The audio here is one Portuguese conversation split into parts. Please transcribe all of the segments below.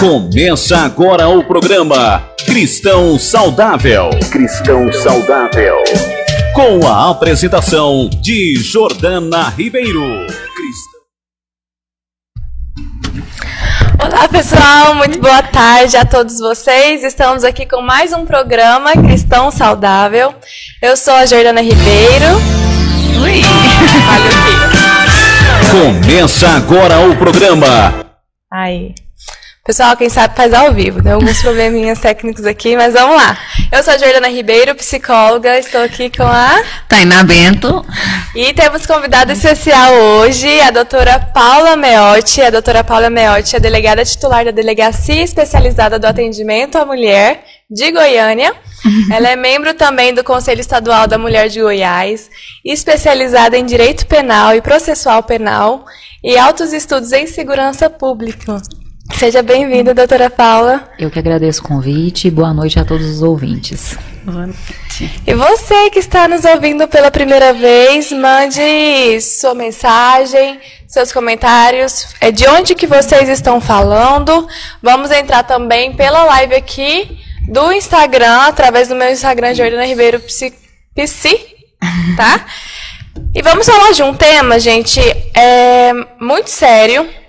Começa agora o programa Cristão Saudável. Cristão Saudável. Com a apresentação de Jordana Ribeiro. Olá pessoal, muito boa tarde a todos vocês. Estamos aqui com mais um programa Cristão Saudável. Eu sou a Jordana Ribeiro. Ui! Começa agora o programa. Aí. Pessoal, quem sabe faz ao vivo. Tem alguns probleminhas técnicos aqui, mas vamos lá. Eu sou a Jordana Ribeiro, psicóloga. Estou aqui com a Tainá Bento. E temos convidada especial hoje, a doutora Paula Meotti. A doutora Paula Meotti é delegada titular da Delegacia Especializada do Atendimento à Mulher de Goiânia. Ela é membro também do Conselho Estadual da Mulher de Goiás, especializada em Direito Penal e Processual Penal e altos estudos em Segurança Pública. Seja bem-vinda, doutora Paula. Eu que agradeço o convite e boa noite a todos os ouvintes. Boa noite. E você que está nos ouvindo pela primeira vez, mande sua mensagem, seus comentários, é de onde que vocês estão falando. Vamos entrar também pela live aqui do Instagram, através do meu Instagram, Jordana Ribeiro Psi, Psi tá? E vamos falar de um tema, gente, é muito sério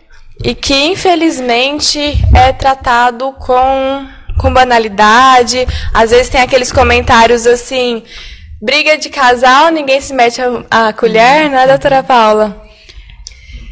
e que infelizmente é tratado com, com banalidade. Às vezes tem aqueles comentários assim: briga de casal, ninguém se mete a, a colher, né, doutora Paula?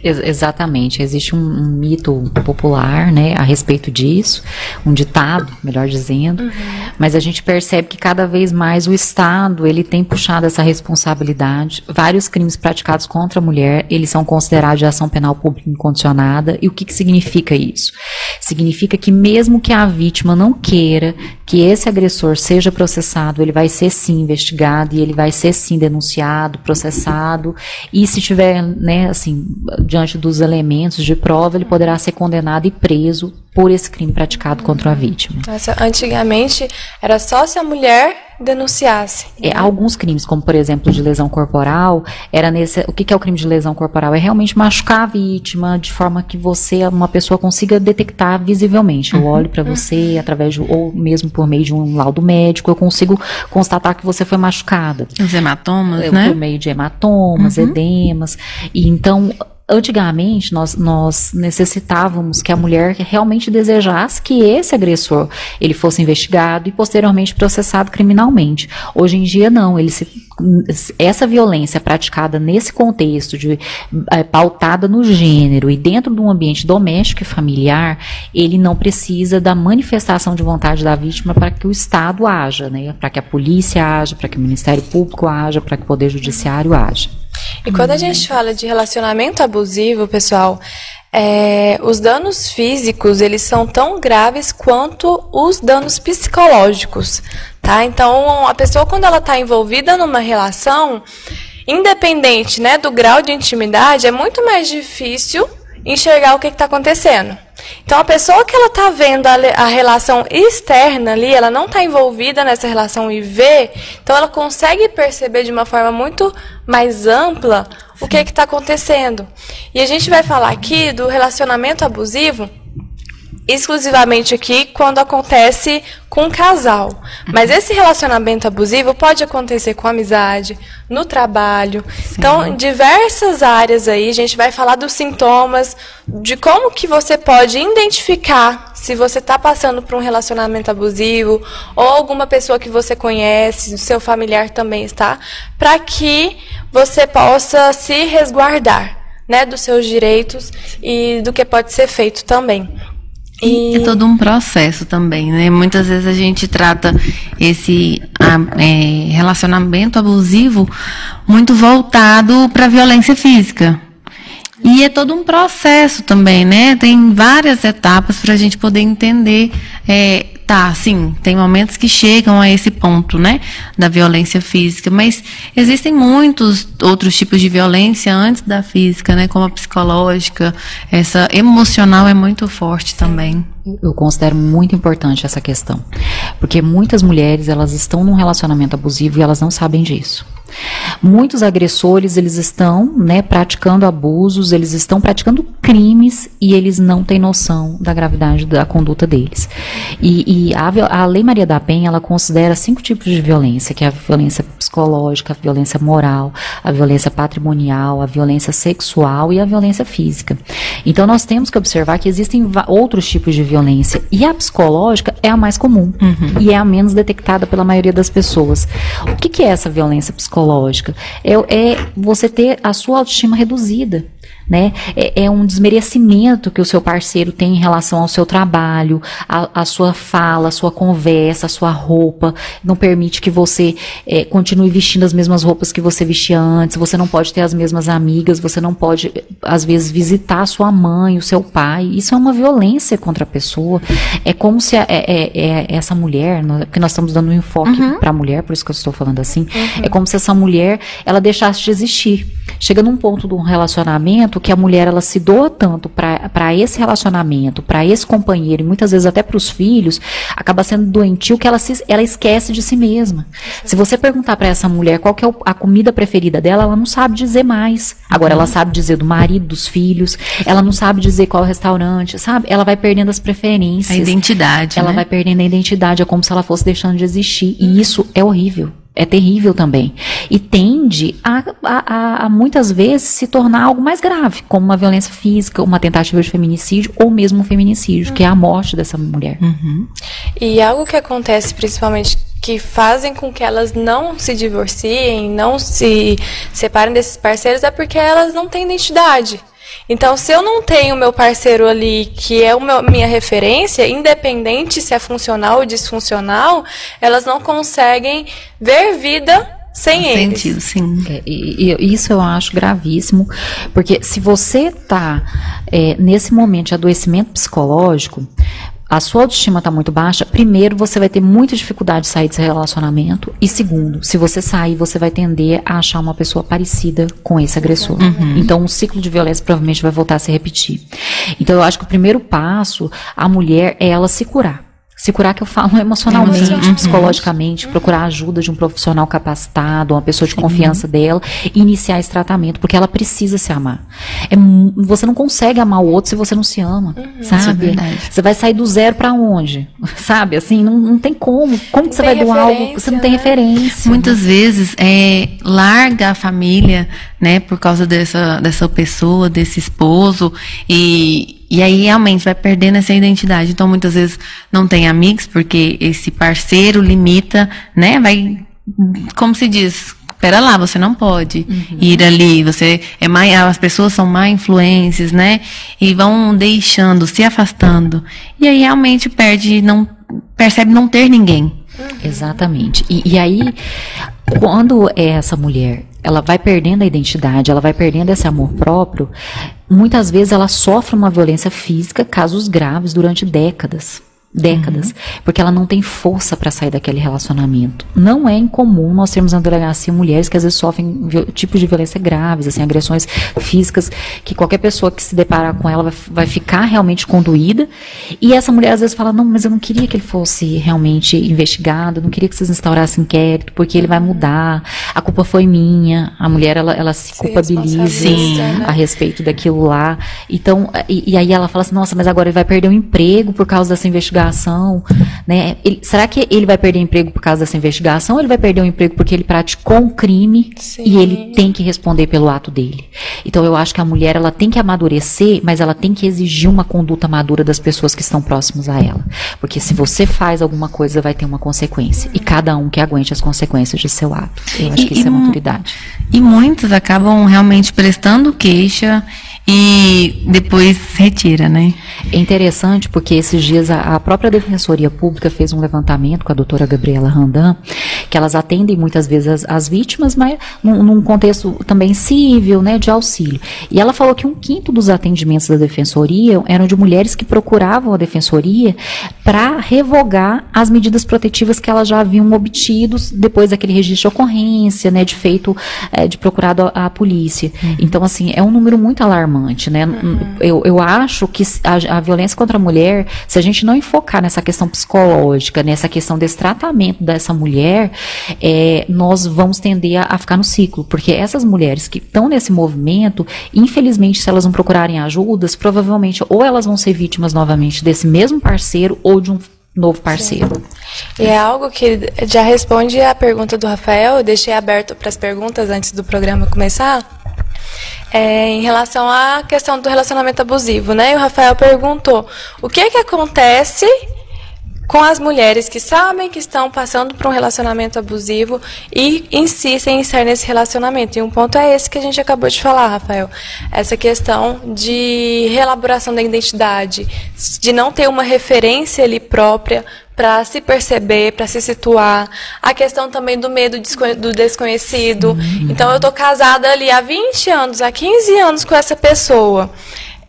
Ex exatamente, existe um, um, mito popular, né, a respeito disso, um ditado, melhor dizendo, uhum. mas a gente percebe que cada vez mais o Estado ele tem puxado essa responsabilidade. Vários crimes praticados contra a mulher eles são considerados de ação penal pública incondicionada. E o que, que significa isso? Significa que mesmo que a vítima não queira que esse agressor seja processado, ele vai ser sim investigado e ele vai ser sim denunciado, processado. E se tiver, né, assim diante dos elementos de prova, ele poderá ser condenado e preso por esse crime praticado contra a vítima. Nossa, antigamente era só se a mulher denunciasse. É, alguns crimes, como por exemplo de lesão corporal, era nesse. O que é o crime de lesão corporal? É realmente machucar a vítima de forma que você, uma pessoa, consiga detectar visivelmente. Eu uhum. olho para você uhum. através de, ou mesmo por meio de um laudo médico, eu consigo constatar que você foi machucada. Os hematomas, é, né? Por meio de hematomas, uhum. edemas. E então antigamente nós, nós necessitávamos que a mulher realmente desejasse que esse agressor ele fosse investigado e posteriormente processado criminalmente. Hoje em dia não, ele se, essa violência praticada nesse contexto de é, pautada no gênero e dentro de um ambiente doméstico e familiar, ele não precisa da manifestação de vontade da vítima para que o Estado haja, né? Para que a polícia haja, para que o Ministério Público haja, para que o Poder Judiciário haja. E quando a gente fala de relacionamento abusivo, pessoal, é, os danos físicos eles são tão graves quanto os danos psicológicos, tá? Então a pessoa quando ela está envolvida numa relação, independente, né, do grau de intimidade, é muito mais difícil enxergar o que está acontecendo. Então, a pessoa que ela está vendo a, a, relação externa ali, ela não está envolvida nessa relação e vê, então ela consegue perceber de uma forma muito mais ampla o que está acontecendo. E a gente vai falar aqui do relacionamento abusivo exclusivamente aqui quando acontece com um casal. Mas esse relacionamento abusivo pode acontecer com amizade, no trabalho. Sim. Então, em diversas áreas aí, a gente vai falar dos sintomas, de como que você pode identificar se você está passando por um relacionamento abusivo ou alguma pessoa que você conhece, seu familiar também está, para que você possa se resguardar, né, dos seus direitos e do que pode ser feito também. E... É todo um processo também, né? Muitas vezes a gente trata esse é, relacionamento abusivo muito voltado para a violência física. E é todo um processo também, né? Tem várias etapas para a gente poder entender é, tá, sim, tem momentos que chegam a esse ponto, né, da violência física, mas existem muitos outros tipos de violência antes da física, né, como a psicológica, essa emocional é muito forte também. Eu considero muito importante essa questão, porque muitas mulheres elas estão num relacionamento abusivo e elas não sabem disso. Muitos agressores, eles estão, né, praticando abusos, eles estão praticando crimes e eles não têm noção da gravidade da conduta deles. E, e a, a, Lei Maria da Penha, ela considera cinco tipos de violência, que é a violência psicológica, a violência moral, a violência patrimonial, a violência sexual e a violência física. Então nós temos que observar que existem outros tipos de violência e a psicológica é a mais comum uhum. e é a menos detectada pela maioria das pessoas. O que, que é essa violência psicológica? É, é você ter a sua autoestima reduzida né? É, é, um desmerecimento que o seu parceiro tem em relação ao seu trabalho, a, a sua fala, a sua conversa, a sua roupa, não permite que você é, continue vestindo as mesmas roupas que você vestia antes, você não pode ter as mesmas amigas, você não pode, às vezes, visitar a sua mãe, o seu pai. Isso é uma violência contra a pessoa. É como se a, é, é, é essa mulher, que nós estamos dando um enfoque uhum. para a mulher, por isso que eu estou falando assim, uhum. é como se essa mulher ela deixasse de existir. Chega num ponto de um relacionamento que a mulher ela se doa tanto para esse relacionamento, para esse companheiro e muitas vezes até para os filhos, acaba sendo doentio que ela, se, ela esquece de si mesma. Se você perguntar para essa mulher qual que é a comida preferida dela, ela não sabe dizer mais. Agora ela sabe dizer do marido, dos filhos, ela não sabe dizer qual restaurante, sabe? Ela vai perdendo as preferências. A identidade. Ela né? vai perdendo a identidade, é como se ela fosse deixando de existir. E isso é horrível é terrível também. E tende a, a, a, muitas vezes se tornar algo mais grave, como uma violência física, uma tentativa de feminicídio ou mesmo um feminicídio, uhum. que é a morte dessa mulher. Uhum. E algo que acontece principalmente que fazem com que elas não se divorciem, não se separem desses parceiros, é porque elas não têm identidade. Então, se eu não tenho meu parceiro ali, que é a minha referência, independente se é funcional ou disfuncional, elas não conseguem ver vida sem Faz eles. Sentido, sim. É, e, e, isso eu acho gravíssimo, porque se você está é, nesse momento de adoecimento psicológico, a sua autoestima está muito baixa, primeiro você vai ter muita dificuldade de sair desse relacionamento. E segundo, se você sair, você vai tender a achar uma pessoa parecida com esse agressor. Uhum. Então, um ciclo de violência provavelmente vai voltar a se repetir. Então, eu acho que o primeiro passo, a mulher, é ela se curar. Se curar que eu falo emocionalmente, psicologicamente, uhum. procurar ajuda de um profissional capacitado, uma pessoa de Sim. confiança dela, e iniciar esse tratamento, porque ela precisa se amar. É, você não consegue amar o outro se você não se ama, uhum. sabe? É você vai sair do zero para onde? Sabe? Assim, não, não tem como. Como que você vai doar algo que você não tem né? referência? Muitas vezes é, larga a família, né, por causa dessa, dessa pessoa, desse esposo, e e aí realmente vai perdendo essa identidade. Então muitas vezes não tem amigos porque esse parceiro limita, né? Vai, como se diz, Pera lá, você não pode uhum. ir ali, você é mais, as pessoas são má influências, né? E vão deixando, se afastando. E aí realmente perde, não percebe não ter ninguém. Uhum. Exatamente. E, e aí, quando é essa mulher ela vai perdendo a identidade, ela vai perdendo esse amor próprio, muitas vezes ela sofre uma violência física, casos graves, durante décadas décadas, uhum. porque ela não tem força para sair daquele relacionamento. Não é incomum nós termos na delegacia mulheres que às vezes sofrem tipos de violência graves, assim, agressões físicas, que qualquer pessoa que se deparar com ela vai, vai, ficar realmente conduída. E essa mulher às vezes fala: "Não, mas eu não queria que ele fosse realmente investigado, não queria que vocês instaurassem inquérito, porque ele vai mudar. A culpa foi minha". A mulher ela, ela se, se culpabiliza né? a respeito daquilo lá. Então, e, e aí ela fala assim: "Nossa, mas agora ele vai perder o emprego por causa dessa investigação" investigação, né? Ele, será que ele vai perder emprego por causa dessa investigação ou ele vai perder o emprego porque ele praticou um crime Sim. e ele tem que responder pelo ato dele? Então eu acho que a mulher ela tem que amadurecer, mas ela tem que exigir uma conduta madura das pessoas que estão próximas a ela, porque se você faz alguma coisa vai ter uma consequência e cada um que aguente as consequências de seu ato. Eu acho e, que isso é maturidade. E muitos acabam realmente prestando queixa e depois retira, né? É interessante porque esses dias a, a, própria Defensoria Pública fez um levantamento com a doutora Gabriela Randan, que elas atendem muitas vezes as, as vítimas, mas num, num, contexto também civil, né, de auxílio. E ela falou que um quinto dos atendimentos da Defensoria eram de mulheres que procuravam a Defensoria para revogar as medidas protetivas que elas já haviam obtido depois daquele registro de ocorrência, né, de feito, é, de procurado a, polícia. Uhum. Então, assim, é um número muito alarmante amante, né? Uhum. Eu, eu acho que a, a, violência contra a mulher, se a gente não enfocar nessa questão psicológica, nessa questão desse tratamento dessa mulher, é, nós vamos tender a, a, ficar no ciclo. Porque essas mulheres que estão nesse movimento, infelizmente, se elas não procurarem ajudas, provavelmente ou elas vão ser vítimas novamente desse mesmo parceiro ou de um novo parceiro. Sim. E é algo que já responde a pergunta do Rafael, eu deixei aberto para as perguntas antes do programa começar. É, em relação à questão do relacionamento abusivo, né? E o Rafael perguntou: o que é que acontece com as mulheres que sabem que estão passando por um relacionamento abusivo e insistem em estar nesse relacionamento. E um ponto é esse que a gente acabou de falar, Rafael. Essa questão de reelaboração da identidade, de não ter uma referência ali própria para se perceber, para se situar. A questão também do medo do desconhecido. Então, eu estou casada ali há 20 anos, há 15 anos com essa pessoa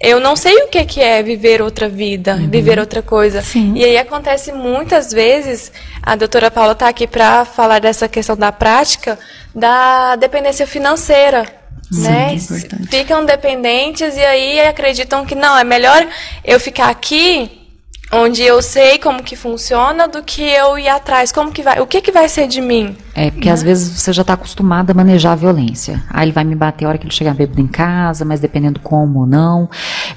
eu não sei o que, que é viver outra vida, uhum. viver outra coisa. Sim. E aí acontece muitas vezes, a doutora Paula está aqui para falar dessa questão da prática, da dependência financeira. Sim, né? É Ficam dependentes e aí acreditam que não, é melhor eu ficar aqui onde eu sei como que funciona do que eu ir atrás, como que vai, o que que vai ser de mim? É, porque né? às vezes você já está acostumado a manejar a violência. Aí ele vai me bater a hora que ele chegar bêbado em casa, mas dependendo como ou não.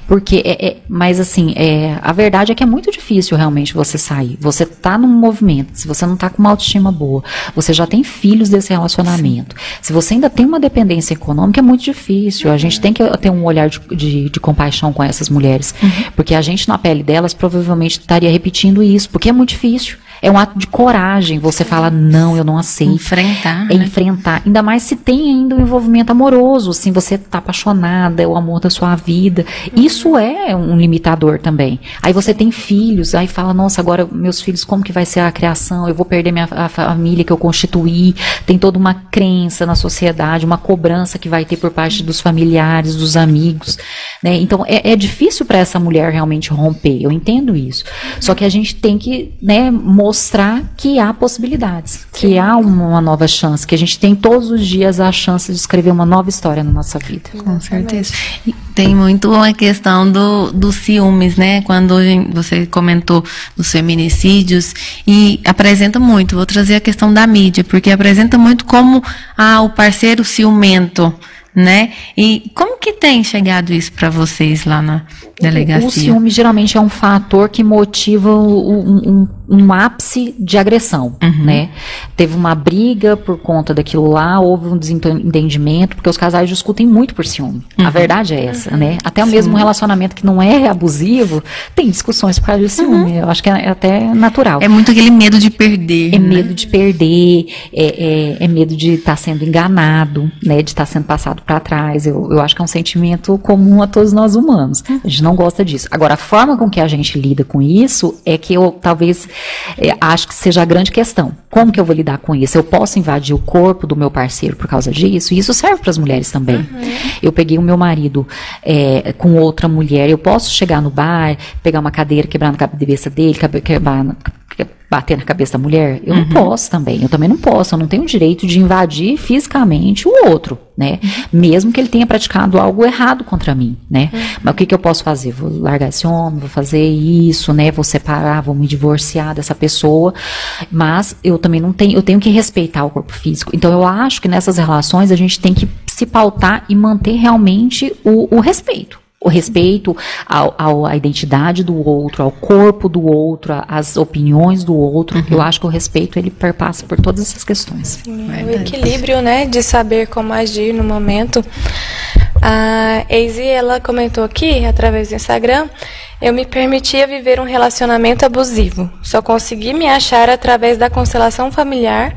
Porque, é, é, mas assim, é, a verdade é que é muito difícil realmente você sair. Você tá num movimento, se você não tá com uma autoestima boa, você já tem filhos desse relacionamento. Sim. Se você ainda tem uma dependência econômica, é muito difícil. A gente tem que ter um olhar de, de, de compaixão com essas mulheres. Uhum. Porque a gente, na pele delas, provavelmente estaria repetindo isso, porque é muito difícil. É um ato de coragem. Você fala, não, eu não aceito. Enfrentar. É né? enfrentar. Ainda mais se tem ainda um envolvimento amoroso, assim, você tá apaixonada, é o amor da sua vida. Isso é um limitador também. Aí você tem filhos, aí fala, nossa, agora meus filhos, como que vai ser a criação? Eu vou perder minha a família que eu constituí. Tem toda uma crença na sociedade, uma cobrança que vai ter por parte dos familiares, dos amigos. Né? Então é, é difícil para essa mulher realmente romper. Eu entendo isso. Só que a gente tem que né, mostrar mostrar que há possibilidades, que há uma nova chance, que a gente tem todos os dias a chance de escrever uma nova história na nossa vida. Com certeza. E tem muito a questão do, dos ciúmes, né? Quando você comentou dos feminicídios e apresenta muito. Vou trazer a questão da mídia, porque apresenta muito como ah, o parceiro ciumento né? E como que tem chegado isso para vocês lá na delegacia? O, o ciúme geralmente é um fator que motiva um, um, um ápice de agressão, uhum. né? Teve uma briga por conta daquilo lá, houve um desentendimento, porque os casais discutem muito por ciúme. Uhum. A verdade é essa, uhum. né? Até o mesmo relacionamento que não é abusivo, tem discussões por causa de ciúme. Uhum. Eu acho que é, é, até natural. É muito aquele medo de perder. É né? medo de perder, é, é, é medo de estar tá sendo enganado, né? De estar tá sendo passado para trás. Eu, eu acho que é um sentimento comum a todos nós humanos. A gente não gosta disso. Agora, a forma com que a gente lida com isso é que eu talvez é, acho que seja a grande questão. Como que eu vou lidar com isso? Eu posso invadir o corpo do meu parceiro por causa disso? E isso serve para as mulheres também. Uhum. Eu peguei o meu marido é, com outra mulher. Eu posso chegar no bar, pegar uma cadeira, quebrar na cabeça dele, quebrar bater na cabeça da mulher? Eu uhum. não posso também. Eu também não posso. Eu não tenho o direito de invadir fisicamente o outro, né? Uhum. Mesmo que ele tenha praticado algo errado contra mim, né? Uhum. Mas o que, que eu posso fazer? Vou largar esse homem, vou fazer isso, né? Vou separar, vou me divorciar dessa pessoa. Mas eu também não tenho, eu tenho que respeitar o corpo físico. Então eu acho que nessas relações a gente tem que se pautar e manter realmente o, o respeito o respeito ao, ao, à identidade do outro, ao corpo do outro, às opiniões do outro. Uhum. Eu acho que o respeito ele perpassa por todas essas questões. Sim, o equilíbrio, né, de saber como agir no momento. A Eisi, ela comentou aqui, através do Instagram, eu me permitia viver um relacionamento abusivo. Só consegui me achar através da constelação familiar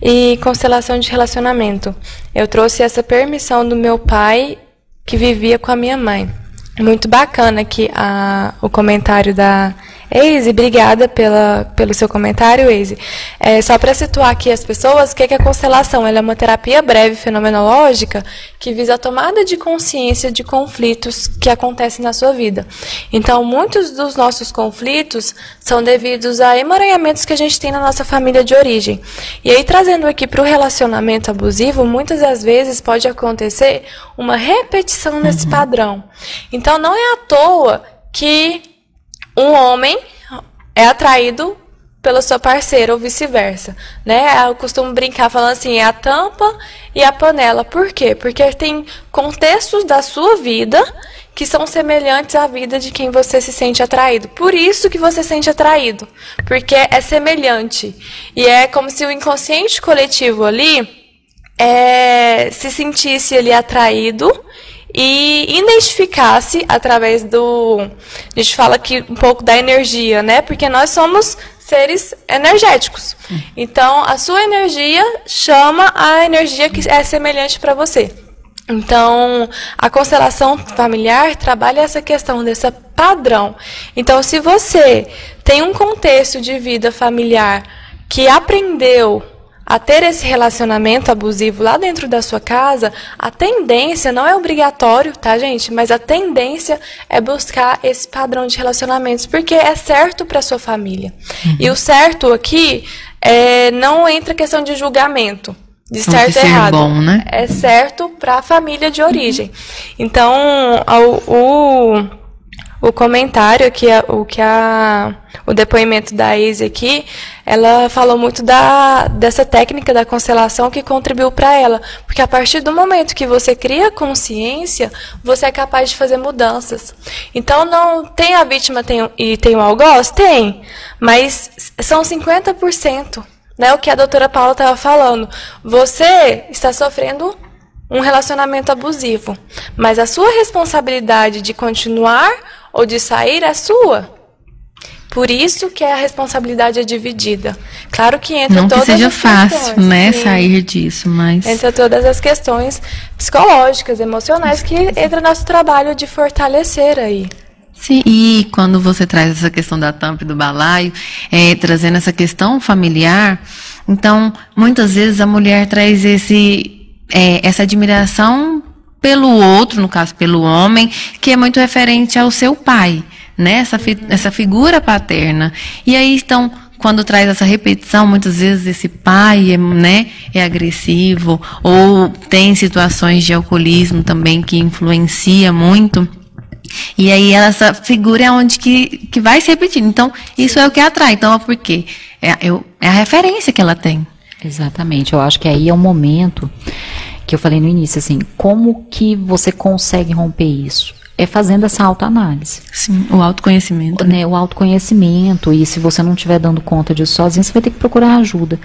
e constelação de relacionamento. Eu trouxe essa permissão do meu pai que vivia com a minha mãe. Muito bacana aqui a, o comentário da Eise, obrigada pela, pelo seu comentário, Eise. É, só para situar aqui as pessoas, o que é a constelação? Ela é uma terapia breve fenomenológica que visa a tomada de consciência de conflitos que acontecem na sua vida. Então, muitos dos nossos conflitos são devidos a emaranhamentos que a gente tem na nossa família de origem. E aí, trazendo aqui para o relacionamento abusivo, muitas das vezes pode acontecer uma repetição nesse uhum. padrão. Então, não é à toa que um homem é atraído pela sua parceira ou vice-versa, né? Eu costumo brincar falando assim, é a tampa e a panela. Por quê? Porque tem contextos da sua vida que são semelhantes à vida de quem você se sente atraído. Por isso que você se sente atraído, porque é semelhante. E é como se o inconsciente coletivo ali é, se sentisse ali atraído e identificasse através do. A gente fala aqui um pouco da energia, né? Porque nós somos seres energéticos. Então, a sua energia chama a energia que é semelhante para você. Então, a constelação familiar trabalha essa questão desse padrão. Então, se você tem um contexto de vida familiar que aprendeu a ter esse relacionamento abusivo lá dentro da sua casa, a tendência não é obrigatório, tá, gente? Mas a tendência é buscar esse padrão de relacionamentos, porque é certo para sua família. Uhum. E o certo aqui é, não entra questão de julgamento. De certo e errado. Bom, né? É certo para a família de origem. Então, o, o o comentário que a, o que a o depoimento da Izzy aqui, ela falou muito da dessa técnica da constelação que contribuiu para ela, porque a partir do momento que você cria consciência, você é capaz de fazer mudanças. Então não tem a vítima tem, e tem o algoz, tem, mas são 50%, né? O que a doutora Paula estava falando. Você está sofrendo um relacionamento abusivo, mas a sua responsabilidade de continuar ou de sair é sua. Por isso que a responsabilidade é dividida. Claro que entra Não todas que seja as fácil, questões, né, sim. sair disso, mas entra todas as questões psicológicas, emocionais que entra nosso trabalho de fortalecer aí. Sim, e quando você traz essa questão da tampa e do balaio, é, trazendo essa questão familiar, então muitas vezes a mulher traz esse, é, essa admiração pelo outro, no caso pelo homem, que é muito referente ao seu pai, né? Essa, fi essa figura paterna. E aí, então, quando traz essa repetição, muitas vezes esse pai é, né, é agressivo, ou tem situações de alcoolismo também que influencia muito. E aí essa figura é onde que, que vai se repetindo. Então, isso é o que atrai. Então, é por quê? É, eu, é a referência que ela tem. Exatamente. Eu acho que aí é o momento que eu falei no início, assim, como que você consegue romper isso? É fazendo essa autoanálise. Sim, o autoconhecimento. Né? O autoconhecimento, e se você não estiver dando conta disso sozinho, você vai ter que procurar ajuda.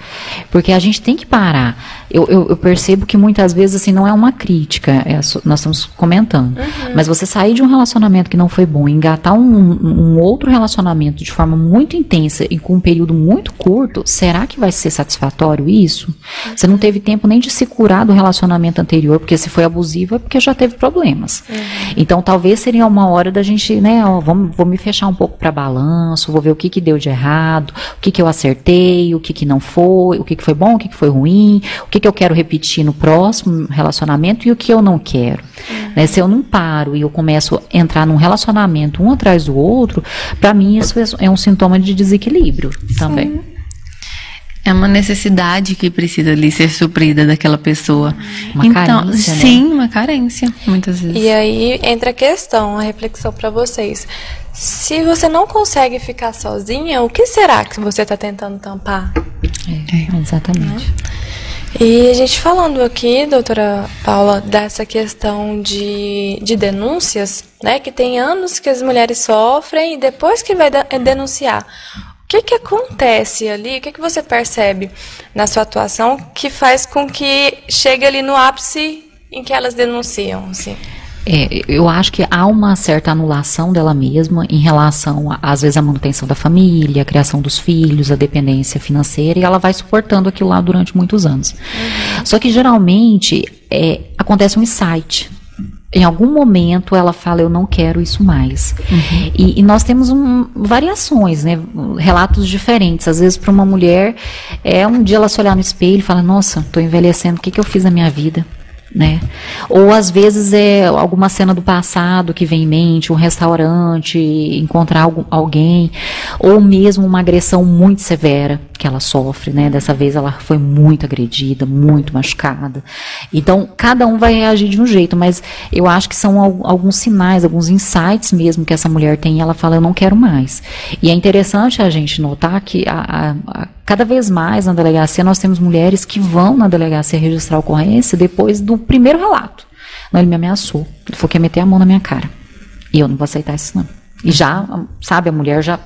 Porque a gente tem que parar. Eu, eu, eu percebo que muitas vezes, assim, não é uma crítica, é, nós estamos comentando. Uhum. Mas você sair de um relacionamento que não foi bom, engatar um, um outro relacionamento de forma muito intensa e com um período muito curto, será que vai ser satisfatório isso? Uhum. Você não teve tempo nem de se curar do relacionamento anterior, porque se foi abusivo é porque já teve problemas. Uhum. Então, talvez talvez seria uma hora da gente, né, ó, vamos, vou me fechar um pouco para balanço, vou ver o que que deu de errado, o que que eu acertei, o que que não foi, o que que foi bom, o que que foi ruim, o que que eu quero repetir no próximo relacionamento e o que eu não quero. Uhum. Né, se eu não paro e eu começo a entrar num relacionamento um atrás do outro, para mim isso é um sintoma de desequilíbrio também. É uma necessidade que precisa ali ser suprida daquela pessoa. Uma então, carência, né? sim, uma carência, muitas vezes. E aí entra a questão, a reflexão para vocês. Se você não consegue ficar sozinha, o que será que você está tentando tampar? É, exatamente. Né? E a gente falando aqui, doutora Paula, dessa questão de, de denúncias, né? Que tem anos que as mulheres sofrem e depois que vai denunciar que, que acontece ali? O que, que você percebe na sua atuação que faz com que chegue ali no ápice em que elas denunciam? Assim? É, eu acho que há uma certa anulação dela mesma em relação, a, às vezes, à manutenção da família, a criação dos filhos, a dependência financeira, e ela vai suportando aquilo lá durante muitos anos. Uhum. Só que, geralmente, é, acontece um insight em algum momento ela fala eu não quero isso mais. Uhum. e, e, nós temos um, variações né? Relatos diferentes. Às vezes para uma mulher é um dia ela se olhar no espelho e fala nossa estou envelhecendo o que, que eu fiz na minha vida né? Ou às vezes é alguma cena do passado que vem em mente, um restaurante, encontrar algum, alguém, ou mesmo uma agressão muito severa que ela sofre, né? Dessa vez ela foi muito agredida, muito machucada. Então, cada um vai reagir de um jeito, mas eu acho que são alguns sinais, alguns insights mesmo que essa mulher tem e ela fala, eu não quero mais. E é interessante a gente notar que a, a, a, cada vez mais na delegacia nós temos mulheres que vão na delegacia registrar ocorrência depois do primeiro relato. Não, ele me ameaçou. Ele falou que ia meter a mão na minha cara. E eu não vou aceitar isso, não. E já, sabe, a mulher já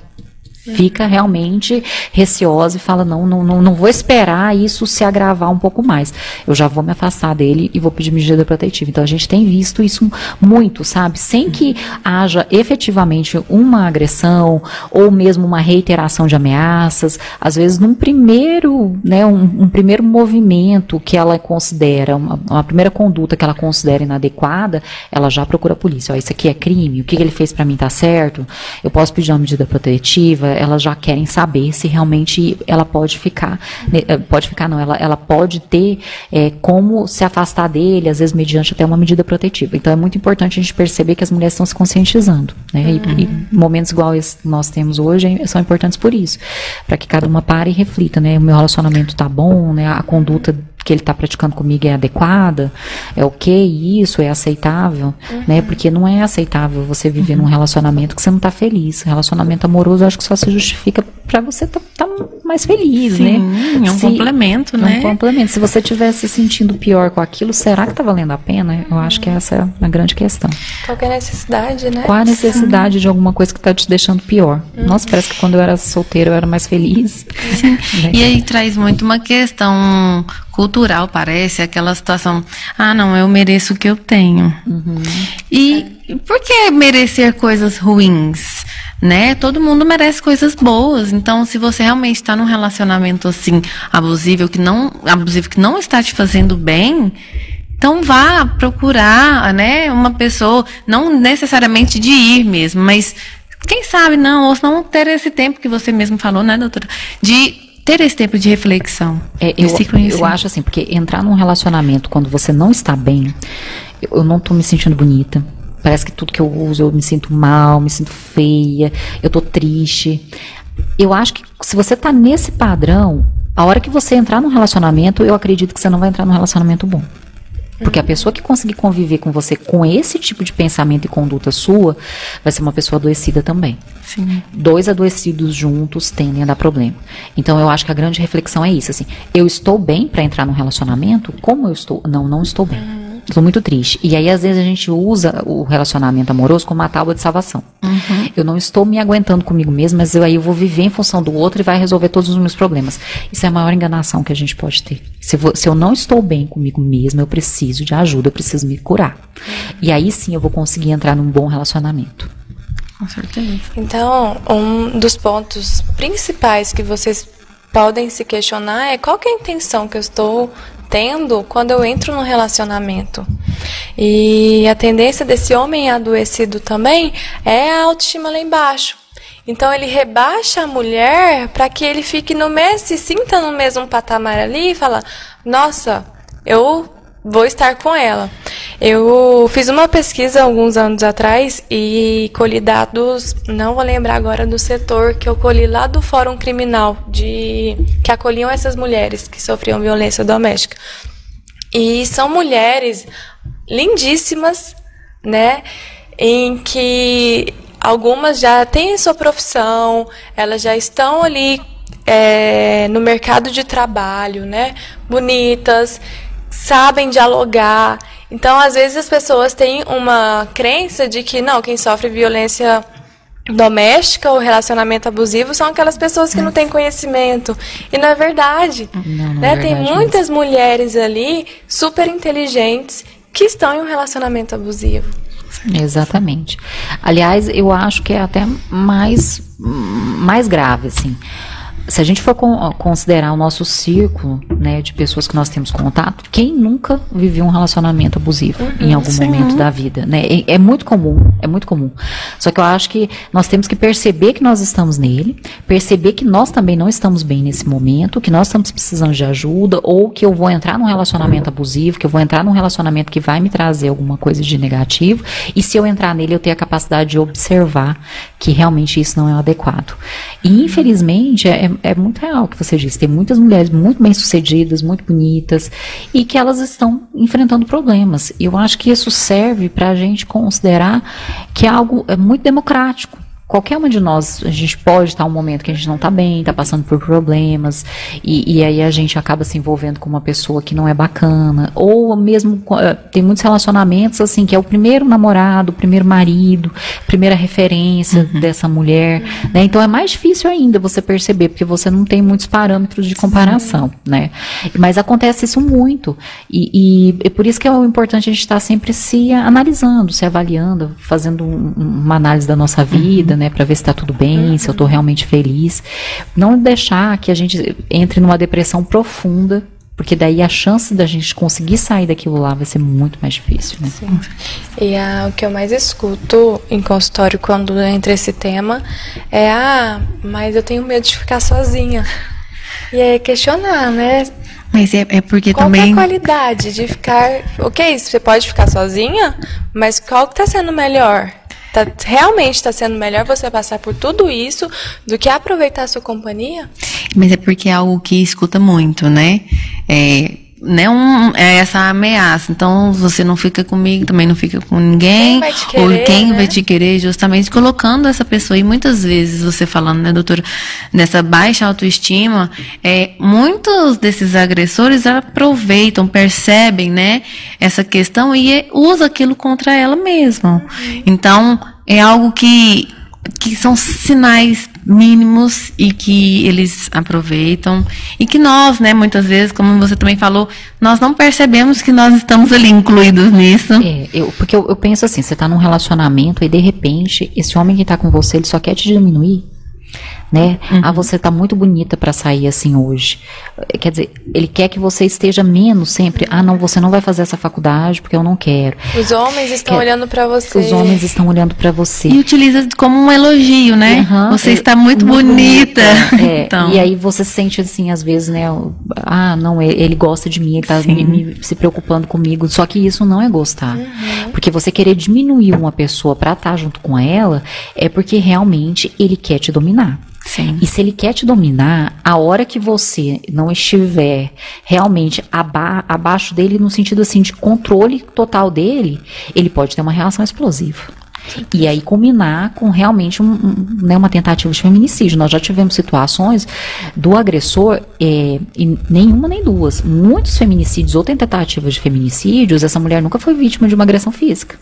fica realmente receosa e fala: não, não, não, não vou esperar isso se agravar um pouco mais. Eu já vou me afastar dele e vou pedir medida protetiva. Então a gente tem visto isso muito, sabe? Sem que haja efetivamente uma agressão ou mesmo uma reiteração de ameaças. Às vezes, num primeiro, né, um, um primeiro movimento que ela considera, uma, uma, primeira conduta que ela considera inadequada, ela já procura a polícia. Ó, isso aqui é crime, o que, que ele fez para mim tá certo? Eu posso pedir uma medida protetiva? Elas já querem saber se realmente ela pode ficar, né, eh, pode ficar não, ela, ela pode ter é, como se afastar dele, às vezes mediante até uma medida protetiva. Então é muito importante a gente perceber que as mulheres estão se conscientizando, né? Uhum. E, e, momentos iguais nós temos hoje são importantes por isso, para que cada uma pare e reflita, né? O meu relacionamento está bom, né? A conduta que ele está praticando comigo é adequada, é ok isso, é aceitável, uhum. né? Porque não é aceitável você viver uhum. num relacionamento que você não está feliz. Relacionamento amoroso, eu acho que só se justifica para você estar tá, tá mais feliz, Sim, né? É um se, complemento, né? É um complemento. Se você estiver se sentindo pior com aquilo, será que está valendo a pena? Eu acho que essa é a grande questão. Qual é a necessidade, né? Qual a necessidade Sim. de alguma coisa que está te deixando pior? Uhum. Nossa, parece que quando eu era solteira eu era mais feliz. Sim. Né? E aí traz muito uma questão cultural, parece, aquela situação, ah, não, eu mereço o que eu tenho. Uhum. E por que merecer coisas ruins? Né? Todo mundo merece coisas boas. Então, se você realmente está num relacionamento assim abusivo que não abusivo que não está te fazendo bem, então vá procurar, né, uma pessoa, não necessariamente de ir mesmo, mas quem sabe não, ou não ter esse tempo que você mesmo falou, né, doutora, de ter esse tempo de reflexão. É, eu, eu acho assim, porque entrar num relacionamento quando você não está bem, eu, eu não estou me sentindo bonita. Parece que tudo que eu uso eu me sinto mal, me sinto feia, eu tô triste. Eu acho que se você tá nesse padrão, a hora que você entrar num relacionamento, eu acredito que você não vai entrar num relacionamento bom. Porque a pessoa que conseguir conviver com você com esse tipo de pensamento e conduta sua, vai ser uma pessoa adoecida também. Sim. Dois adoecidos juntos tendem a dar problema. Então eu acho que a grande reflexão é isso, assim, eu estou bem para entrar num relacionamento? Como eu estou? Não, não estou bem. Estou muito triste. E aí, às vezes, a gente usa o relacionamento amoroso como uma tábua de salvação. Uhum. Eu não estou me aguentando comigo mesmo, mas eu, aí eu vou viver em função do outro e vai resolver todos os meus problemas. Isso é a maior enganação que a gente pode ter. Se, vou, se eu não estou bem comigo mesmo, eu preciso de ajuda, eu preciso me curar. E aí sim eu vou conseguir entrar num bom relacionamento. Com certeza. Então, um dos pontos principais que vocês podem se questionar é qual é a intenção que eu estou tendo quando eu entro no relacionamento. E a tendência desse homem adoecido também é a autoestima lá embaixo. Então ele rebaixa a mulher para que ele fique no mesmo, se sinta no mesmo patamar ali e fala: "Nossa, eu vou estar com ela". Eu fiz uma pesquisa alguns anos atrás e colhi dados, não vou lembrar agora do setor que eu colhi lá do Fórum Criminal de que acolhiam essas mulheres que sofriam violência doméstica. E são mulheres lindíssimas, né? Em que algumas já têm sua profissão, elas já estão ali é, no mercado de trabalho, né? Bonitas, sabem dialogar. Então, às vezes as pessoas têm uma crença de que não, quem sofre violência doméstica ou relacionamento abusivo são aquelas pessoas que não têm conhecimento. E não é verdade. Não, não né? é verdade Tem muitas mulheres ali super inteligentes que estão em um relacionamento abusivo. Exatamente. Aliás, eu acho que é até mais, mais grave, assim. Se a gente for con considerar o nosso círculo, né, de pessoas que nós temos contato, quem nunca viveu um relacionamento abusivo uhum, em algum sim. momento da vida, né? É, é, muito comum, é muito comum. Só que eu acho que nós temos que perceber que nós estamos nele, perceber que nós também não estamos bem nesse momento, que nós estamos precisando de ajuda, ou que eu vou entrar num relacionamento abusivo, que eu vou entrar num relacionamento que vai me trazer alguma coisa de negativo, e se eu entrar nele, eu tenho a capacidade de observar que realmente isso não é adequado. E infelizmente é, é muito real o que você disse. Tem muitas mulheres muito bem sucedidas, muito bonitas, e que elas estão enfrentando problemas. E eu acho que isso serve para a gente considerar que é algo é muito democrático qualquer uma de nós, a gente pode estar um momento que a gente não está bem, está passando por problemas, e, e, aí a gente acaba se envolvendo com uma pessoa que não é bacana, ou mesmo eh, tem muitos relacionamentos assim, que é o primeiro namorado, o primeiro marido, primeira referência uhum. dessa mulher, né? Então é mais difícil ainda você perceber, porque você não tem muitos parâmetros de comparação, Sim. né? Mas acontece isso muito, e, e é por isso que é importante a gente estar sempre se analisando, se avaliando, fazendo um, uma análise da nossa vida, uhum. Né? né, para ver se está tudo bem, uhum. se eu estou realmente feliz. Não deixar que a gente entre numa depressão profunda, porque daí a chance da gente conseguir sair daquilo lá vai ser muito mais difícil, né? Sim. E a, o que eu mais escuto em consultório quando entra esse tema é ah, mas eu tenho medo de ficar sozinha. E é questionar, né? Mas é, é porque qual também. Qual é a qualidade de ficar. O que é isso? Você pode ficar sozinha, mas qual que tá sendo melhor? Tá, realmente está sendo melhor você passar por tudo isso do que aproveitar a sua companhia? Mas é porque é algo que escuta muito, né? É, né, um, é essa ameaça. Então você não fica comigo, também não fica com ninguém. Quem vai te querer, ou quem né? vai te querer, justamente colocando essa pessoa. E muitas vezes você falando, né, doutora, nessa baixa autoestima, é, muitos desses agressores aproveitam, percebem, né, essa questão e é, usa aquilo contra ela mesma. Uhum. Então, é algo que que são sinais mínimos e que eles aproveitam e que nós, né, muitas vezes, como você também falou, nós não percebemos que nós estamos ali incluídos nisso. É, eu, porque eu, eu penso assim, você está num relacionamento e de repente esse homem que está com você, ele só quer te diminuir né? Uhum. Ah, você tá muito bonita para sair assim hoje. Quer dizer, ele quer que você esteja menos sempre. Ah, não, você não vai fazer essa faculdade porque eu não quero. Os homens estão quer, olhando para você. Os homens estão olhando para você. E utiliza como um elogio, né? Uhum, você é, está muito, muito bonita. bonita. É, então. E aí você sente assim, às vezes, né? Ah, não, ele gosta de mim, ele tá me, me, se preocupando comigo. Só que isso não é gostar. Uhum. Porque você querer diminuir uma pessoa para estar tá junto com ela é porque realmente ele quer te dominar. Sim. E se ele quer te dominar, a hora que você não estiver realmente aba abaixo dele, no sentido assim de controle total dele, ele pode ter uma reação explosiva. E aí combinar com realmente um, um, né, uma tentativa de feminicídio. Nós já tivemos situações do agressor, é, e nenhuma nem duas, muitos feminicídios ou tentativas de feminicídios, essa mulher nunca foi vítima de uma agressão física.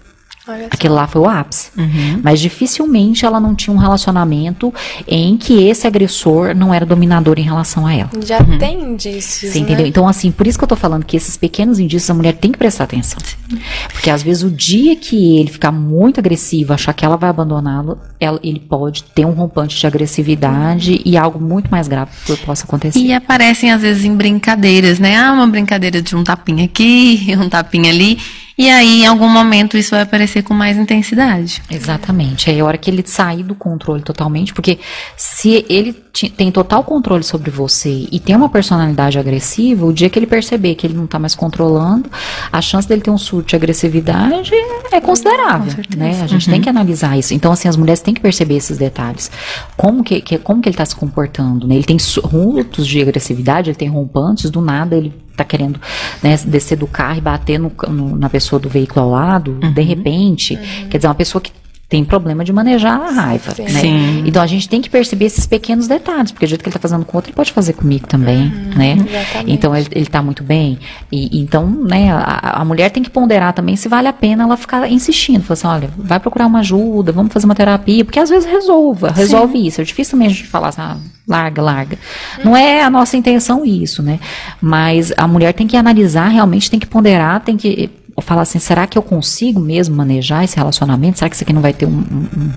Aquilo lá foi o ápice. Uhum. Mas dificilmente ela não tinha um relacionamento em que esse agressor não era dominador em relação a ela. Já uhum. tem indícios. Você né? entendeu? Então, assim, por isso que eu tô falando que esses pequenos indícios a mulher tem que prestar atenção. Sim. Porque às vezes o dia que ele ficar muito agressivo, achar que ela vai abandoná-lo, ele pode ter um rompante de agressividade uhum. e algo muito mais grave que possa acontecer. E aparecem às vezes em brincadeiras, né? Ah, uma brincadeira de um tapinha aqui, um tapinha ali. E aí, em algum momento, isso vai aparecer com mais intensidade. Exatamente. É a hora que ele sair do controle totalmente, porque se ele tem total controle sobre você e tem uma personalidade agressiva, o dia que ele perceber que ele não está mais controlando, a chance dele ter um surto de agressividade é considerável, né? A gente uhum. tem que analisar isso. Então, assim, as mulheres têm que perceber esses detalhes. Como que, que como que ele está se comportando, né? Ele tem surtos de agressividade, ele tem rompantes, do nada ele tá querendo né, descer do carro e bater no, no, na pessoa do veículo ao lado, uhum. de repente, uhum. quer dizer, uma pessoa que tem problema de manejar a raiva, Sim. né? Sim. Então a gente tem que perceber esses pequenos detalhes, porque o jeito que ele está fazendo com o outro, ele pode fazer comigo também, uhum, né? Exatamente. Então ele, está muito bem. E, então, né, a, a, mulher tem que ponderar também se vale a pena ela ficar insistindo, falar assim, olha, vai procurar uma ajuda, vamos fazer uma terapia, porque às vezes resolva, resolve Sim. isso. É difícil também a gente falar assim, ah, larga, larga. Uhum. Não é a nossa intenção isso, né? Mas a mulher tem que analisar, realmente tem que ponderar, tem que falar assim, será que eu consigo mesmo manejar esse relacionamento? Será que isso aqui não vai ter um, um,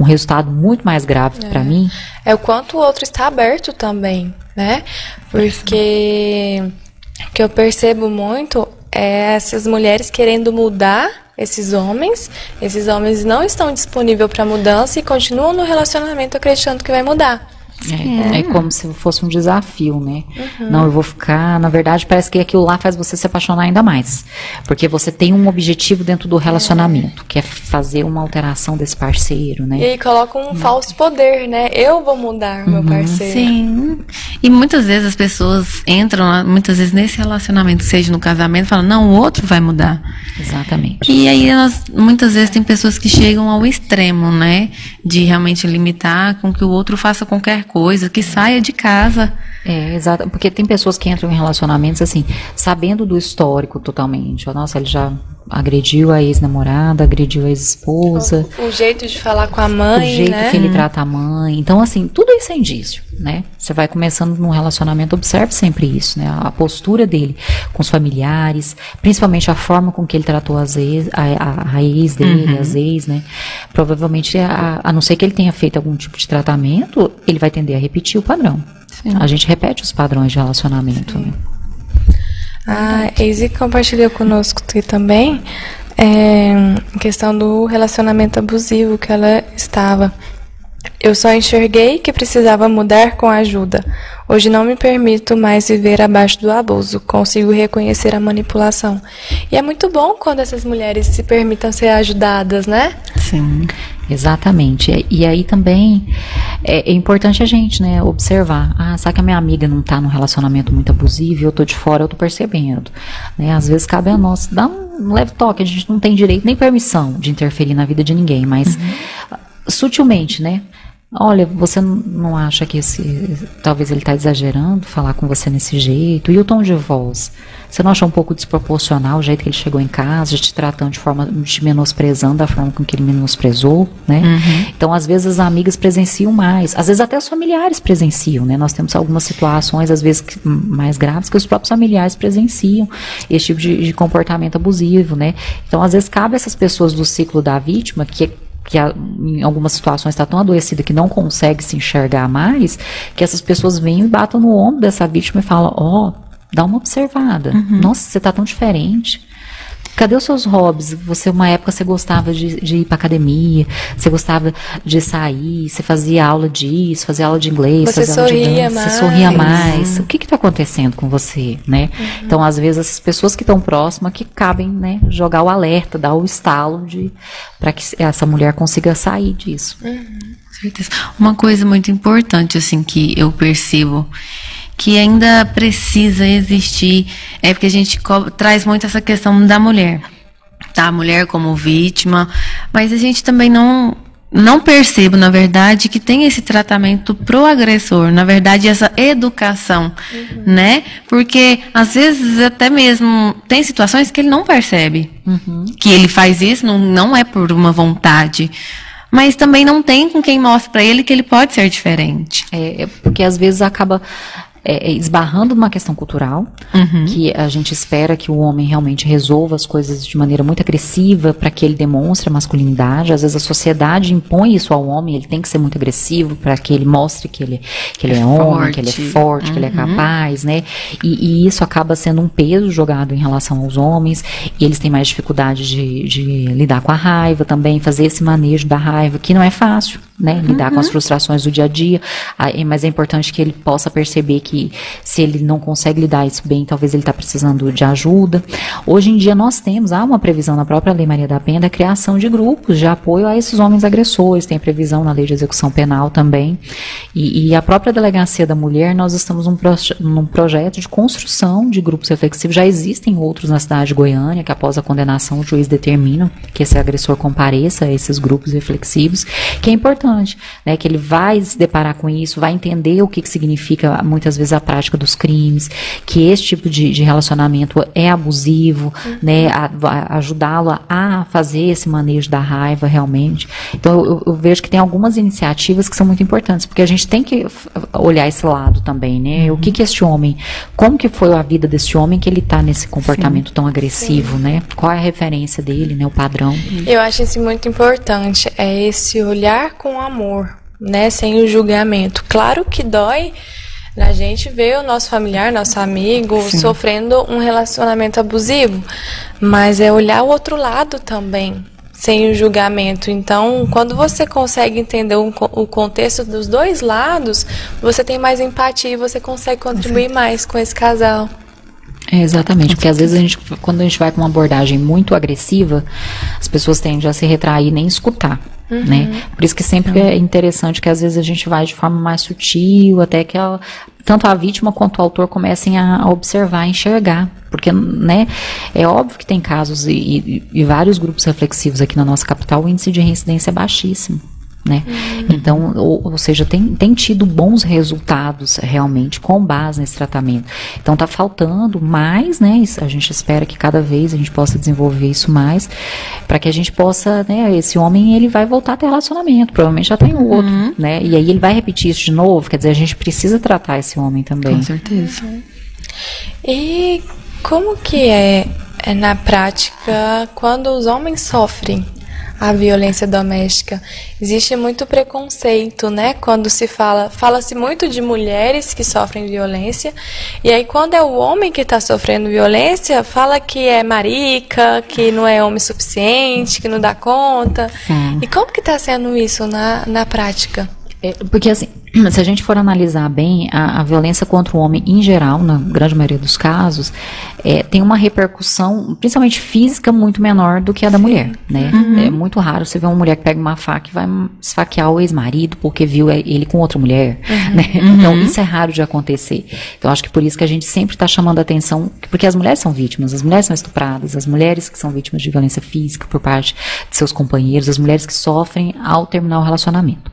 um resultado muito mais grave é. para mim? É o quanto o outro está aberto também, né? Porque o que eu percebo muito é essas mulheres querendo mudar esses homens, esses homens não estão disponíveis para mudança e continuam no relacionamento acreditando que vai mudar. É, é, como se fosse um desafio, né? Uhum. Não, eu vou ficar. Na verdade, parece que aquilo lá faz você se apaixonar ainda mais. Porque você tem um objetivo dentro do relacionamento, é. que é fazer uma alteração desse parceiro, né? E aí coloca um uhum. falso poder, né? Eu vou mudar o meu uhum. parceiro. Sim. E muitas vezes as pessoas entram, muitas vezes, nesse relacionamento, seja no casamento, falam, não, o outro vai mudar. Exatamente. E aí, nós, muitas vezes, tem pessoas que chegam ao extremo, né? De realmente limitar com que o outro faça qualquer coisa, que saia de casa. É, exato. Porque tem pessoas que entram em relacionamentos assim, sabendo do histórico totalmente. Nossa, ele já agrediu a ex-namorada, agrediu a ex-esposa. O, o, jeito de falar com a mãe, O jeito né? que ele trata a mãe. Então, assim, tudo isso é indício, né? Você vai começando num relacionamento, observe sempre isso, né? A postura dele com os familiares, principalmente a forma com que ele tratou as ex, a, a, a ex dele, uhum. as ex, né? Provavelmente, a, a não ser que ele tenha feito algum tipo de tratamento, ele vai tender a repetir o padrão. Sim. A gente repete os padrões de relacionamento, Sim. né? A Easy compartilhou conosco aqui também é, questão do relacionamento abusivo que ela estava. Eu só enxerguei que precisava mudar com ajuda. Hoje não me permito mais viver abaixo do abuso. Consigo reconhecer a manipulação. E é muito bom quando essas mulheres se permitam ser ajudadas, né? Sim. Exatamente. E aí também é, é, importante a gente, né, observar. Ah, sabe que a minha amiga não está num relacionamento muito abusivo, eu tô de fora, eu tô percebendo. Né? Às vezes cabe a nós dar um leve toque, a gente não tem direito nem permissão de interferir na vida de ninguém, mas uhum. sutilmente, né? Olha, você não acha que esse, talvez ele está exagerando falar com você nesse jeito? E o tom de voz? Você não acha um pouco desproporcional o jeito que ele chegou em casa, te tratando de forma, te menosprezando da forma com que ele menosprezou, né? Uhum. Então, às vezes as amigas presenciam mais, às vezes até os familiares presenciam, né? Nós temos algumas situações, às vezes mais graves, que os próprios familiares presenciam esse tipo de, de comportamento abusivo, né? Então, às vezes cabe a essas pessoas do ciclo da vítima que que em algumas situações está tão adoecida que não consegue se enxergar mais, que essas pessoas venham e batam no ombro dessa vítima e falam, ó, oh, dá uma observada. Uhum. Nossa, você está tão diferente. Cadê os seus hobbies? Você, uma época, você gostava de, de ir pra academia, você gostava de sair, você fazia aula disso, fazia aula de inglês, você fazia sorria aula de mais. Você sorria mais. O que está acontecendo com você, né? Uhum. Então, às vezes, essas pessoas que estão próximas que cabem, né, jogar o alerta, dar o estalo de para que essa mulher consiga sair disso. Uhum. Certeza. Uma coisa muito importante, assim, que eu percebo que ainda precisa existir, é porque a gente traz muito essa questão da mulher, tá? A mulher como vítima, mas a gente também não não percebo, na verdade, que tem esse tratamento pro agressor, na verdade, essa educação, uhum. né? Porque às vezes até mesmo tem situações que ele não percebe uhum. que ele faz isso, não, não é por uma vontade mas também não tem com quem mostre para ele que ele pode ser diferente. É, é porque às vezes acaba é, é, esbarrando numa questão cultural, uhum. que a gente espera que o homem realmente resolva as coisas de maneira muito agressiva para que ele demonstre a masculinidade. Às vezes a sociedade impõe isso ao homem, ele tem que ser muito agressivo para que ele mostre que ele, que ele é, é homem, que ele é forte, uhum. que ele é uhum. capaz, né? E, e, isso acaba sendo um peso jogado em relação aos homens, e eles têm mais dificuldade de, de lidar com a raiva também, fazer esse manejo da raiva, que não é fácil né? Lidar uhum. com as uhum. frustrações do dia a dia. Mas é importante que ele possa perceber que se ele não consegue lidar isso bem, talvez ele está precisando de ajuda. Hoje em dia nós temos, há uma previsão na própria Lei Maria da Penha da criação de grupos de apoio a esses homens agressores. Tem previsão na Lei de Execução Penal também. E, e a própria Delegacia da Mulher, nós estamos num, num projeto de construção de grupos reflexivos. Já existem outros na cidade de Goiânia, que após a condenação o juiz determina que esse agressor compareça a esses grupos reflexivos, que é importante importante, né? Que ele vai se deparar com isso, vai entender o que, que significa muitas vezes vezes a prática dos crimes, que esse tipo de, de relacionamento é abusivo, uhum. né, ajudá-lo a fazer esse manejo da raiva realmente. Então eu, eu, vejo que tem algumas iniciativas que são muito importantes, porque a gente tem que olhar esse lado também, né? Uhum. O que que este homem, como que foi a vida desse homem que ele está nesse comportamento Sim. tão agressivo, Sim. né? Qual é a referência dele, né? O padrão. Eu acho isso muito importante, é esse olhar com amor, né? Sem o julgamento. Claro que dói a gente ver o nosso familiar, nosso amigo, Sim. sofrendo um relacionamento abusivo. Mas é olhar o outro lado também, sem o julgamento. Então, quando você consegue entender o, o contexto dos dois lados, você tem mais empatia e você consegue contribuir mais com esse casal. É, exatamente, porque às vezes a gente, quando a gente vai com uma abordagem muito agressiva, as pessoas tendem a se retrair e nem escutar. Uhum. Né? Por isso que sempre é interessante que às vezes a gente vai de forma mais sutil, até que a, tanto a vítima quanto o autor comecem a, observar, a enxergar. Porque, né, é óbvio que tem casos e, e, e vários grupos reflexivos aqui na nossa capital, o índice de reincidência é baixíssimo né? Uhum. Então, ou, ou, seja, tem, tem tido bons resultados realmente com base nesse tratamento. Então, tá faltando mais, né? A gente espera que cada vez a gente possa desenvolver isso mais, para que a gente possa, né? Esse homem, ele vai voltar a ter relacionamento, provavelmente já tem outro, uhum. né? E aí ele vai repetir isso de novo, quer dizer, a gente precisa tratar esse homem também. Com certeza. Uhum. E como que é, é na prática quando os homens sofrem a violência doméstica. Existe muito preconceito, né? Quando se fala, fala-se muito de mulheres que sofrem violência, e aí quando é o homem que está sofrendo violência, fala que é marica, que não é homem suficiente, que não dá conta. Sim. E como que está sendo isso na, na prática? É, porque assim, se a gente for analisar bem, a, a, violência contra o homem em geral, na grande maioria dos casos, é, tem uma repercussão, principalmente física, muito menor do que a da Sim. mulher, né? Uhum. É muito raro você ver uma mulher que pega uma faca e vai esfaquear o ex-marido porque viu ele com outra mulher, uhum. né? Então, uhum. isso é raro de acontecer. Então, acho que por isso que a gente sempre está chamando a atenção, porque as mulheres são vítimas, as mulheres são estupradas, as mulheres que são vítimas de violência física por parte de seus companheiros, as mulheres que sofrem ao terminar o relacionamento.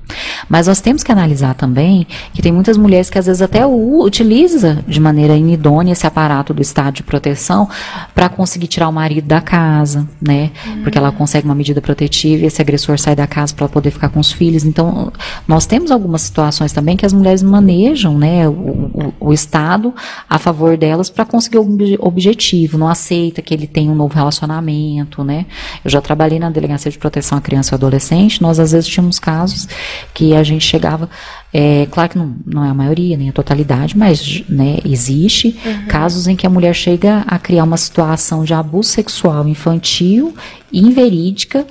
Mas nós temos que analisar também também que tem muitas mulheres que às vezes até utiliza de maneira inidônea esse aparato do estado de proteção para conseguir tirar o marido da casa, né? Uhum. Porque ela consegue uma medida protetiva e esse agressor sai da casa para poder ficar com os filhos. Então, nós temos algumas situações também que as mulheres manejam, né, o, o, o estado a favor delas para conseguir o objetivo, não aceita que ele tenha um novo relacionamento, né? Eu já trabalhei na delegacia de proteção à criança e adolescente, nós às vezes tínhamos casos que a gente chegava é, claro que não, não é a maioria, nem a totalidade, mas né, existe uhum. casos em que a mulher chega a criar uma situação de abuso sexual infantil, inverídica,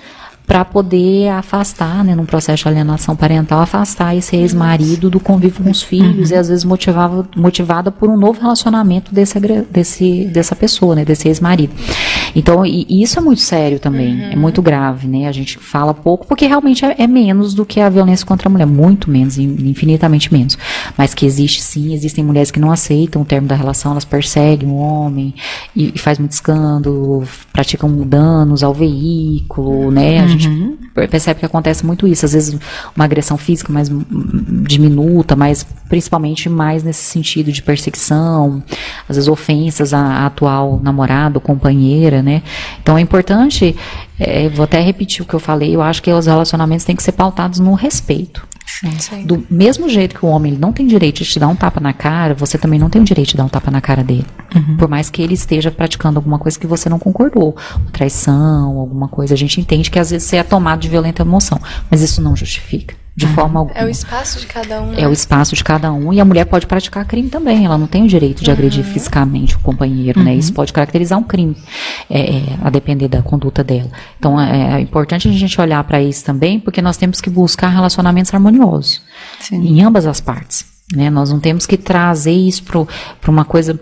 para poder afastar, né, num processo de alienação parental, afastar esse ex-marido do convívio com os filhos uhum. e às vezes motivava, motivada por um novo relacionamento desse, desse, dessa pessoa, né, desse ex-marido. Então, e, e, isso é muito sério também, uhum. é muito grave, né? A gente fala pouco porque realmente é, é, menos do que a violência contra a mulher, muito menos, infinitamente menos. Mas que existe sim, existem mulheres que não aceitam o termo da relação, elas perseguem o homem e, e faz muito escândalo, praticam danos ao veículo, né? A gente gente uhum. percebe que acontece muito isso. Às vezes uma agressão física mais diminuta, mas principalmente mais nesse sentido de perseguição, às vezes ofensas à, atual namorada ou companheira, né? Então é importante, é, vou até repetir o que eu falei, eu acho que os relacionamentos têm que ser pautados no respeito. Sim. Do mesmo jeito que o homem não tem direito de te dar um tapa na cara, você também não tem o direito de dar um tapa na cara dele. Uhum. Por mais que ele esteja praticando alguma coisa que você não concordou, uma traição, alguma coisa. A gente entende que às vezes você é tomado de violenta emoção, mas isso não justifica de forma alguma. É o espaço de cada um. É né? o espaço de cada um. E a mulher pode praticar crime também. Ela não tem o direito de uhum. agredir fisicamente o companheiro, né? Uhum. Isso pode caracterizar um crime, é, é, a depender da conduta dela. Então é, é importante a gente olhar para isso também, porque nós temos que buscar relacionamentos harmoniosos Sim. em ambas as partes. Né? Nós não temos que trazer isso para uma coisa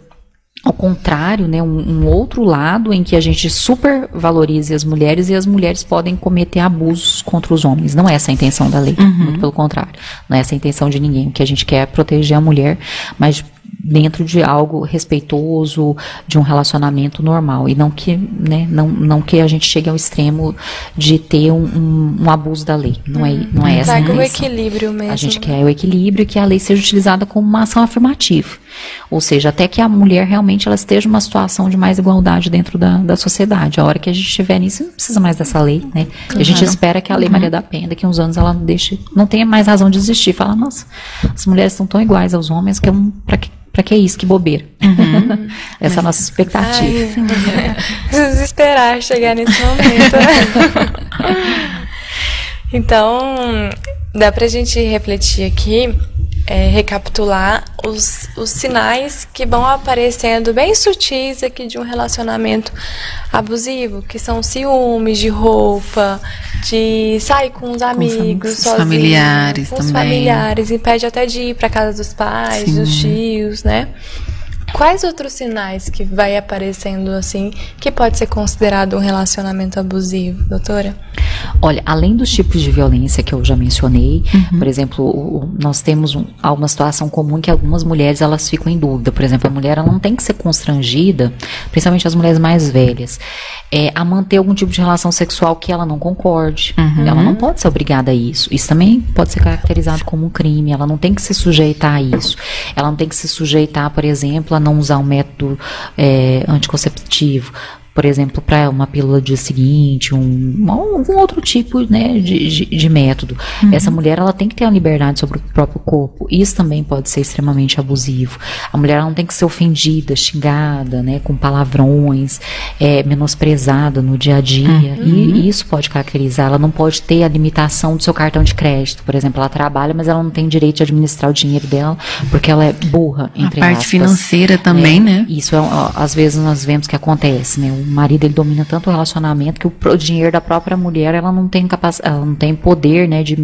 ao contrário, né, um, um, outro lado em que a gente supervalorize as mulheres e as mulheres podem cometer abusos contra os homens. Não é essa a intenção da lei, uhum. muito pelo contrário. Não é essa a intenção de ninguém. O que a gente quer é proteger a mulher, mas dentro de algo respeitoso, de um relacionamento normal e não que, né, não, não que a gente chegue ao extremo de ter um, um, um abuso da lei. Não é, não é essa a intenção. o equilíbrio mesmo. A gente quer o equilíbrio e que a lei seja utilizada como uma ação afirmativa. Ou seja, até que a mulher realmente ela esteja numa situação de mais igualdade dentro da, da sociedade. A hora que a gente estiver nisso, não precisa mais dessa lei, né? Claro. A gente espera que a Lei uhum. Maria da Penha, daqui a uns anos, ela não deixe, não tenha mais razão de existir. Fala, nossa, as mulheres estão tão iguais aos homens que é um, para que para que isso? Que bobeira. Uhum. Essa é a nossa expectativa. Preciso esperar chegar nesse momento. Então, dá para a gente refletir aqui é, recapitular os, os sinais que vão aparecendo bem sutis aqui de um relacionamento abusivo, que são ciúmes de roupa, de sair com os amigos, com sozinho, familiares com os também. familiares, impede até de ir para casa dos pais, Sim. dos tios, né? Quais outros sinais que vai aparecendo assim que pode ser considerado um relacionamento abusivo, doutora? Olha, além dos tipos de violência que eu já mencionei, uhum. por exemplo, nós temos um, uma situação comum que algumas mulheres elas ficam em dúvida. Por exemplo, a mulher ela não tem que ser constrangida, principalmente as mulheres mais velhas, é, a manter algum tipo de relação sexual que ela não concorde. Uhum. Ela não pode ser obrigada a isso. Isso também pode ser caracterizado como um crime. Ela não tem que se sujeitar a isso. Ela não tem que se sujeitar, por exemplo, a não usar um método é, anticonceptivo por exemplo, para uma pílula de seguinte, um, algum outro tipo né, de, de, de método. Uhum. Essa mulher ela tem que ter a liberdade sobre o próprio corpo. Isso também pode ser extremamente abusivo. A mulher não tem que ser ofendida, xingada, né, com palavrões, é, menosprezada no dia a dia. Uhum. E isso pode caracterizar. Ela não pode ter a limitação do seu cartão de crédito. Por exemplo, ela trabalha, mas ela não tem direito de administrar o dinheiro dela porque ela é burra, entre A parte aspas. financeira também, é, né? Isso, é, às vezes, nós vemos que acontece, né? Marido ele domina tanto o relacionamento que o, o dinheiro da própria mulher ela não tem capacidade, ela não tem poder, né, de,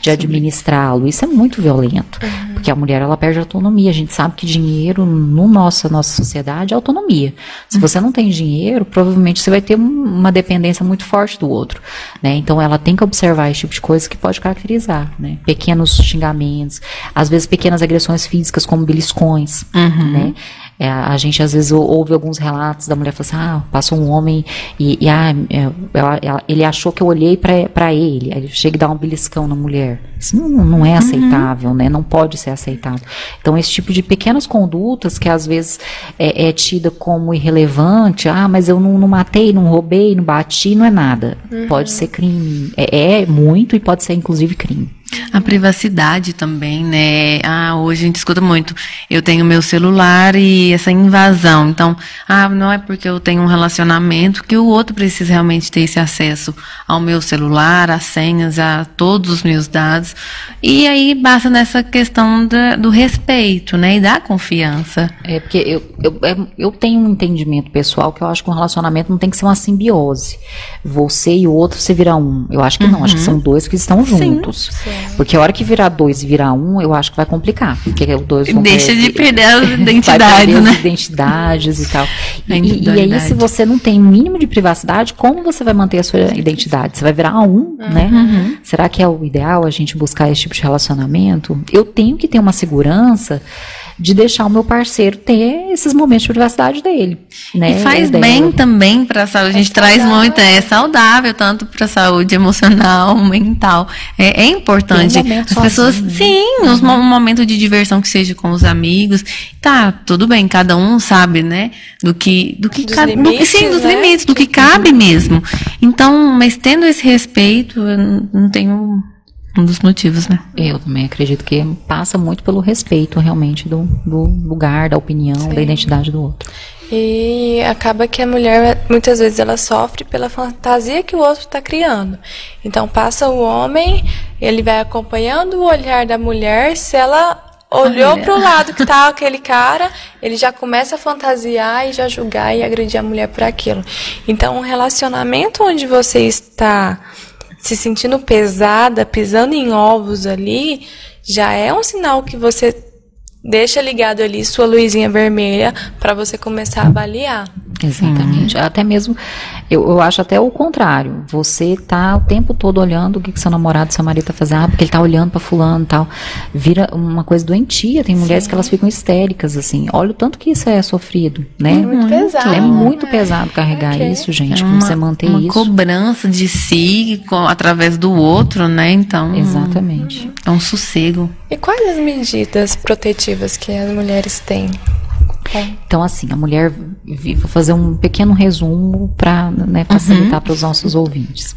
de administrá-lo. Isso é muito violento, uhum. porque a mulher ela perde autonomia. A gente sabe que dinheiro no nossa nossa sociedade é autonomia. Se uhum. você não tem dinheiro, provavelmente você vai ter uma dependência muito forte do outro, né? Então ela tem que observar esse tipo de coisa que pode caracterizar, né? Pequenos xingamentos, às vezes pequenas agressões físicas como beliscões, uhum. né? É, a gente às vezes ouve alguns relatos da mulher falando assim, ah, passou um homem e, e ah, é, ele achou que eu olhei para ele, aí chega e dá um beliscão na mulher. Isso não, não é uhum. aceitável, uhum. né? Não pode ser aceitável. Então, esse tipo de pequenas condutas que às vezes é, é tida como irrelevante, ah, mas eu não, não, matei, não roubei, não bati, não é nada. Uhum. Pode ser crime. É, é muito e pode ser inclusive crime. A privacidade também, né? Ah, hoje a gente escuta muito. Eu tenho meu celular e essa invasão. Então, ah, não é porque eu tenho um relacionamento que o outro precisa realmente ter esse acesso ao meu celular, às senhas, a todos os meus dados. E aí basta nessa questão da, do respeito, né? E da confiança. É, porque eu, eu, é, eu tenho um entendimento pessoal que eu acho que um relacionamento não tem que ser uma simbiose. Você e o outro se virar um. Eu acho que não, acho que uhum. são dois que estão juntos. Sim. Porque a hora que virar dois e virar um, eu acho que vai complicar. Porque os dois vão Deixa de perder as identidades, né? As identidades e tal. E, e, aí, se você não tem o mínimo de privacidade, como você vai manter a sua identidade? Você vai virar um, uhum. né? Será que é o ideal a gente buscar esse tipo de relacionamento? Eu tenho que ter uma segurança de deixar o meu parceiro ter esses momentos de privacidade dele. Né? E faz bem também para a saúde. A gente é traz muito, é saudável tanto para a saúde emocional, mental. É, é importante. Um As pessoas, sozinho, sim, uhum. um momento de diversão que seja com os amigos. Tá, tudo bem, cada um sabe, né? Do que, do que dos limites, sim, dos né? limites, do que cabe mesmo. Então, mas tendo esse respeito, eu não tenho um dos motivos, né? Eu também acredito que passa muito pelo respeito realmente do, do lugar, da opinião, Sim. da identidade do outro. E acaba que a mulher, muitas vezes, ela sofre pela fantasia que o outro está criando. Então, passa o homem, ele vai acompanhando o olhar da mulher, se ela olhou para o lado que tá aquele cara, ele já começa a fantasiar e já julgar e agredir a mulher por aquilo. Então, um relacionamento onde você está se sentindo pesada, pisando em ovos ali, já é um sinal que você deixa ligado ali sua luzinha vermelha para você começar a avaliar. Exatamente. Uhum. Até mesmo, eu, eu acho até o contrário. Você tá o tempo todo olhando o que, que seu namorado, seu marido tá fazendo, ah, porque ele tá olhando para fulano e tal. Vira uma coisa doentia. Tem mulheres Sim. que elas ficam histéricas, assim. Olha o tanto que isso é sofrido, né? É muito pesado. É muito né? pesado carregar okay. isso, gente. É uma, você manter uma isso. Uma cobrança de si com, através do outro, né? Então. Exatamente. É um sossego. E quais as medidas protetivas que as mulheres têm? Então, assim, a mulher, vou fazer um pequeno resumo para né, facilitar uhum. para os nossos ouvintes.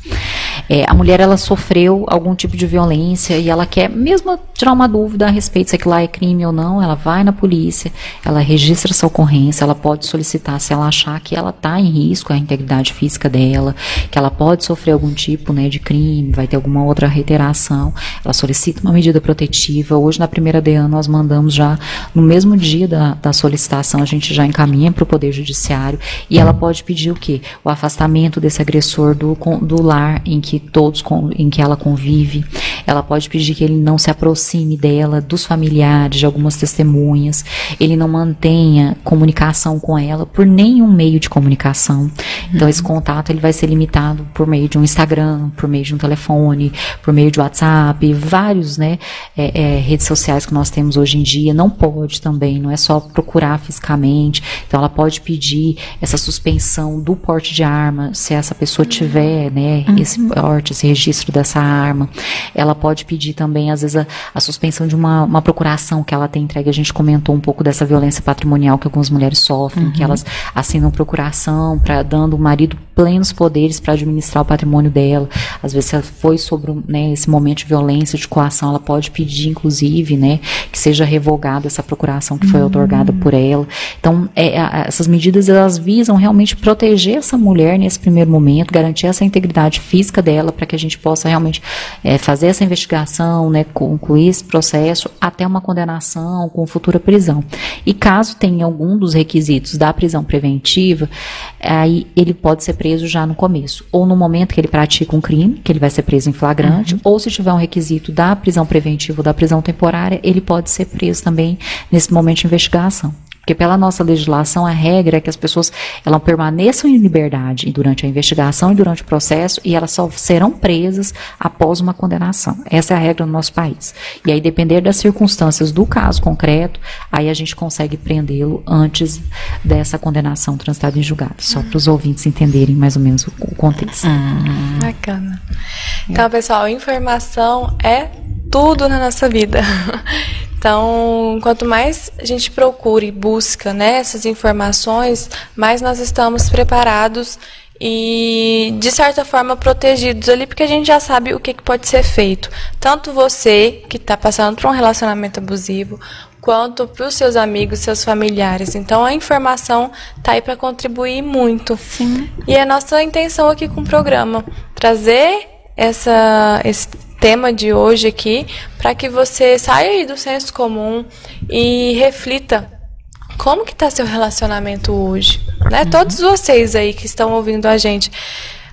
É, a mulher, ela sofreu algum tipo de violência e ela quer, mesmo tirar uma dúvida a respeito se aquilo lá é crime ou não, ela vai na polícia, ela registra essa ocorrência, ela pode solicitar se ela achar que ela está em risco a integridade física dela, que ela pode sofrer algum tipo né, de crime, vai ter alguma outra reiteração, ela solicita uma medida protetiva. Hoje, na primeira DEAN, nós mandamos já, no mesmo dia da, da solicitação, a gente já encaminha para o Poder Judiciário e ela pode pedir o quê? O afastamento desse agressor do, do lar em que todos, em que ela convive. Ela pode pedir que ele não se aproxime dela, dos familiares, de algumas testemunhas. Ele não mantenha comunicação com ela por nenhum meio de comunicação. Então, esse contato ele vai ser limitado por meio de um Instagram, por meio de um telefone, por meio de WhatsApp, vários, né, é, é, redes sociais que nós temos hoje em dia. Não pode também, não é só procurar fisicamente. Então, ela pode pedir essa suspensão do porte de arma, se essa pessoa tiver, né, uhum. esse porte, esse registro dessa arma. Ela pode pedir também, às vezes, a, a suspensão de uma, uma, procuração que ela tem entregue. A gente comentou um pouco dessa violência patrimonial que algumas mulheres sofrem, uhum. que elas assinam procuração para dando o marido plenos poderes para administrar o patrimônio dela. Às vezes, se ela foi sobre né, esse momento de violência, de coação, ela pode pedir, inclusive, né, que seja revogada essa procuração que foi uhum. otorgada por ela. Então, é, essas medidas elas visam realmente proteger essa mulher nesse primeiro momento, garantir essa integridade física dela para que a gente possa realmente é, fazer essa investigação, né, concluir esse processo até uma condenação com futura prisão. E caso tenha algum dos requisitos da prisão preventiva, aí ele pode ser preso já no começo, ou no momento que ele pratica um crime, que ele vai ser preso em flagrante, uhum. ou se tiver um requisito da prisão preventiva ou da prisão temporária, ele pode ser preso também nesse momento de investigação. Porque pela nossa legislação, a regra é que as pessoas elas permaneçam em liberdade durante a investigação e durante o processo e elas só serão presas após uma condenação. Essa é a regra no nosso país. E aí, depender das circunstâncias do caso concreto, aí a gente consegue prendê-lo antes dessa condenação transitada em julgado. Só para os ouvintes entenderem mais ou menos o, contexto. Hum. Bacana. Então, pessoal, informação é tudo na nossa vida. Então, quanto mais a gente procura e busca né, essas informações, mais nós estamos preparados e, de certa forma, protegidos ali, porque a gente já sabe o que, que pode ser feito. Tanto você, que está passando por um relacionamento abusivo, quanto para os seus amigos, seus familiares. Então, a informação está aí para contribuir muito. Sim. E é a nossa intenção aqui com o programa trazer essa, esse tema de hoje aqui, para que você saia do senso comum e reflita como que está seu relacionamento hoje, né? Uhum. Todos vocês aí que estão ouvindo a gente,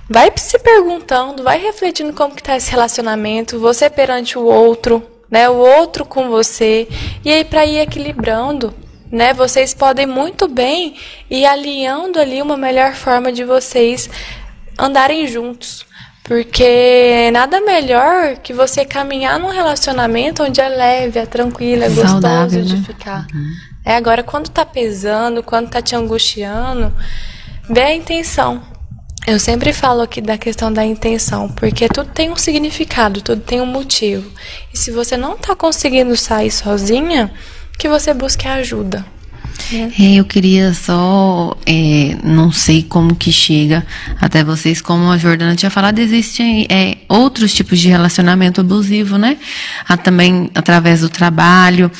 vai se perguntando, vai refletindo como que está esse relacionamento, você perante o outro, né? O outro com você, e aí para ir equilibrando, né? Vocês podem muito bem ir alinhando ali uma melhor forma de vocês andarem juntos. Porque nada melhor que você caminhar num relacionamento onde é leve, é tranquilo, é gostoso né? de ficar. Uhum. É agora quando tá pesando, quando tá te angustiando, vê a intenção. Eu sempre falo aqui da questão da intenção, porque tudo tem um significado, tudo tem um motivo. E se você não tá conseguindo sair sozinha, que você busque ajuda. É, eu queria só, é, não sei como que chega até vocês, como a Jordana tinha falado, existem é, outros tipos de relacionamento abusivo, né? Há também através do trabalho.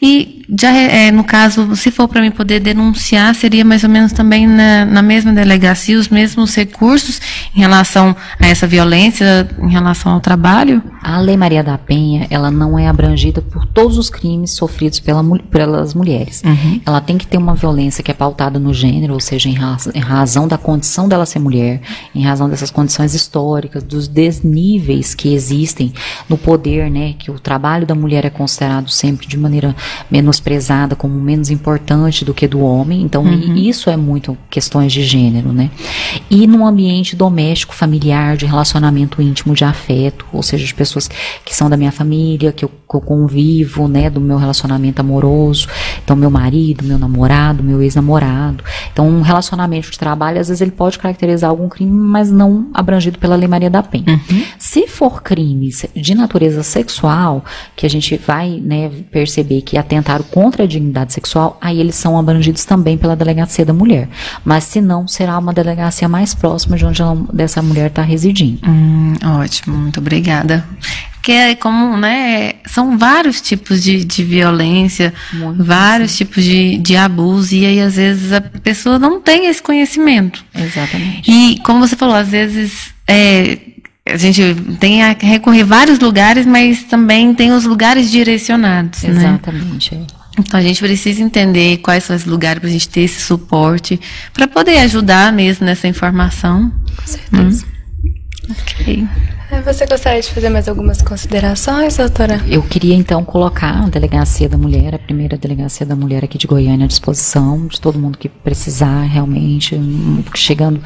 E já é, no caso, se for para mim poder denunciar, seria mais ou menos também na, na, mesma delegacia, os mesmos recursos em relação a essa violência, em relação ao trabalho? A Lei Maria da Penha, ela não é abrangida por todos os crimes sofridos pela, pelas mulheres. Uhum. Ela tem que ter uma violência que é pautada no gênero, ou seja, em, raz, em razão da condição dela ser mulher, em razão dessas condições históricas, dos desníveis que existem no poder, né, que o trabalho da mulher é considerado sempre de maneira menosprezada, como menos importante do que do homem. Então, uhum. isso é muito questões de gênero, né? E no ambiente doméstico, familiar, de relacionamento íntimo, de afeto, ou seja, de pessoas que são da minha família, que eu, que eu convivo, né, do meu relacionamento amoroso. Então, meu marido, meu namorado, meu ex-namorado. Então, um relacionamento de trabalho, às vezes ele pode caracterizar algum crime, mas não abrangido pela Lei Maria da Penha. Uhum. Se for crimes de natureza sexual, que a gente vai né, perceber que atentaram contra a dignidade sexual, aí eles são abrangidos também pela delegacia da mulher. Mas se não, será uma delegacia mais próxima de onde ela, dessa mulher está residindo. Hum, ótimo, muito obrigada que é como, né, são vários tipos de, de violência, Muito vários sim. tipos de, de abuso, e aí às vezes a pessoa não tem esse conhecimento. Exatamente. E como você falou, às vezes é, a gente tem a recorrer a vários lugares, mas também tem os lugares direcionados. Né? Exatamente. Né? Então a gente precisa entender quais são os lugares para a gente ter esse suporte, para poder ajudar mesmo nessa informação. Com certeza. Hum. Ok. Você gostaria de fazer mais algumas considerações, doutora? Eu queria então colocar a Delegacia da Mulher, a primeira Delegacia da Mulher aqui de Goiânia, à disposição de todo mundo que precisar realmente, chegando,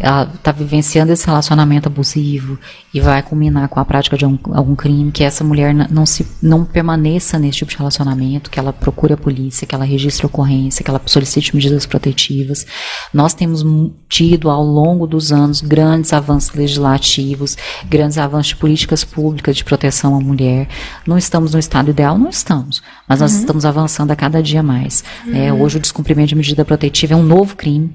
ela está vivenciando esse relacionamento abusivo e vai culminar com a prática de algum, algum crime, que essa mulher não, se, não permaneça nesse tipo de relacionamento, que ela procure a polícia, que ela registre a ocorrência, que ela solicite medidas protetivas. Nós temos tido ao longo dos anos grandes avanços legislativos, grandes avanços de políticas públicas de proteção à mulher. Não estamos no estado ideal? Não estamos. Mas nós uhum. estamos avançando a cada dia mais. Uhum. É, hoje o descumprimento de medida protetiva é um novo crime.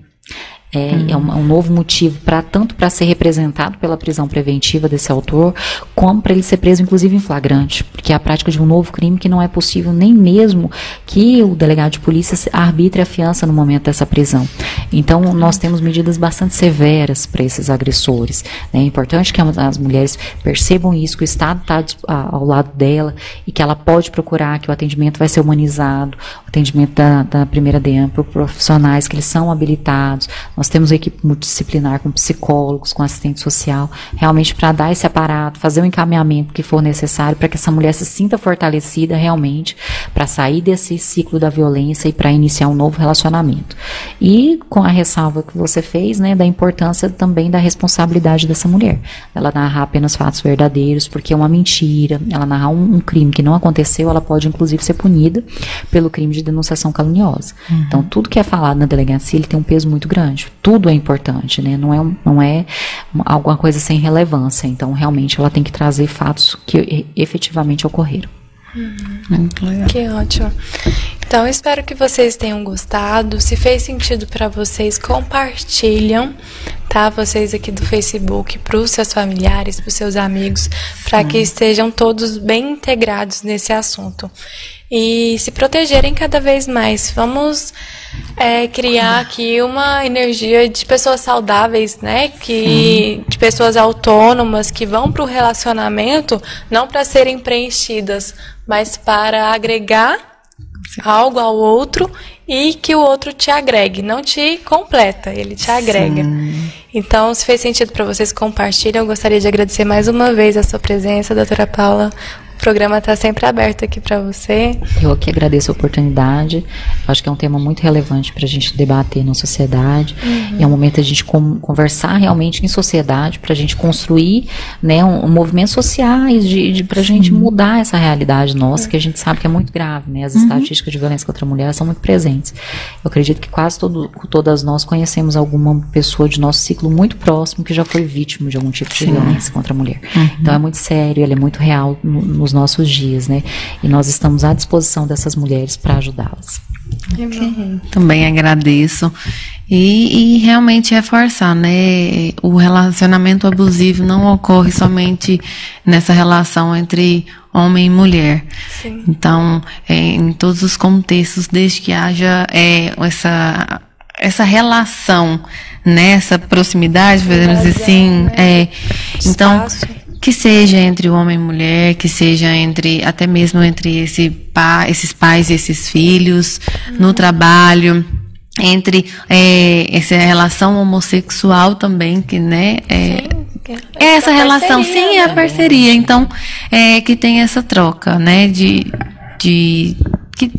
É, uhum. é, um, é, um, novo motivo para tanto para ser representado pela prisão preventiva desse autor, como para ele ser preso, inclusive em flagrante, porque é a prática de um novo crime que não é possível nem mesmo que o delegado de polícia arbitre a fiança no momento dessa prisão. Então, nós temos medidas bastante severas para esses agressores. Né? É importante que as mulheres percebam isso, que o Estado está ao lado dela e que ela pode procurar, que o atendimento vai ser humanizado, o atendimento da, da primeira DM por profissionais que eles são habilitados nós temos uma equipe multidisciplinar com psicólogos, com assistente social, realmente para dar esse aparato, fazer o encaminhamento que for necessário para que essa mulher se sinta fortalecida realmente para sair desse ciclo da violência e para iniciar um novo relacionamento. E com a ressalva que você fez, né, da importância também da responsabilidade dessa mulher. Ela narrar apenas fatos verdadeiros, porque é uma mentira, ela narrar um, um crime que não aconteceu, ela pode inclusive ser punida pelo crime de denunciação caluniosa. Uhum. Então, tudo que é falado na delegacia, ele tem um peso muito grande tudo é importante, né? Não é, não é alguma coisa sem relevância. Então, realmente, ela tem que trazer fatos que efetivamente ocorreram. Hum, que ótimo. Então, espero que vocês tenham gostado. Se fez sentido para vocês, compartilham, tá? Vocês aqui do Facebook, para os seus familiares, para os seus amigos, para que estejam todos bem integrados nesse assunto e se protegerem cada vez mais. Vamos é, criar aqui uma energia de pessoas saudáveis, né? Que de pessoas autônomas que vão para o relacionamento não para serem preenchidas, mas para agregar algo ao outro e que o outro te agregue, não te completa, ele te agrega. Sim. Então, se fez sentido para vocês compartilhem, eu gostaria de agradecer mais uma vez a sua presença, doutora Paula. O programa está sempre aberto aqui para você. Eu aqui agradeço a oportunidade. Acho que é um tema muito relevante para a gente debater na sociedade. Uhum. E é um momento a gente conversar realmente em sociedade, para a gente construir né, um, um movimentos sociais, de, de para a gente mudar essa realidade nossa, uhum. que a gente sabe que é muito grave. Né? As uhum. estatísticas de violência contra a mulher são muito presentes. Eu acredito que quase todo, todas nós conhecemos alguma pessoa de nosso ciclo muito próximo que já foi vítima de algum tipo de Sim. violência contra a mulher. Uhum. Então é muito sério, ele é muito real no, no os nossos dias, né? E nós estamos à disposição dessas mulheres para ajudá-las. Okay. Também agradeço. E, e, realmente reforçar, né? O relacionamento abusivo não ocorre somente nessa relação entre homem e mulher. Sim. Então, é, em todos os contextos, desde que haja é, essa, essa relação, nessa né? proximidade, podemos dizer assim, né? é, então que seja entre o homem e mulher, que seja entre até mesmo entre esse pa, esses pais e esses filhos, uhum. no trabalho, entre é, essa relação homossexual também, que né, é, sim, é essa relação, sim, é a parceria. Então, é que tem essa troca, né, de, de que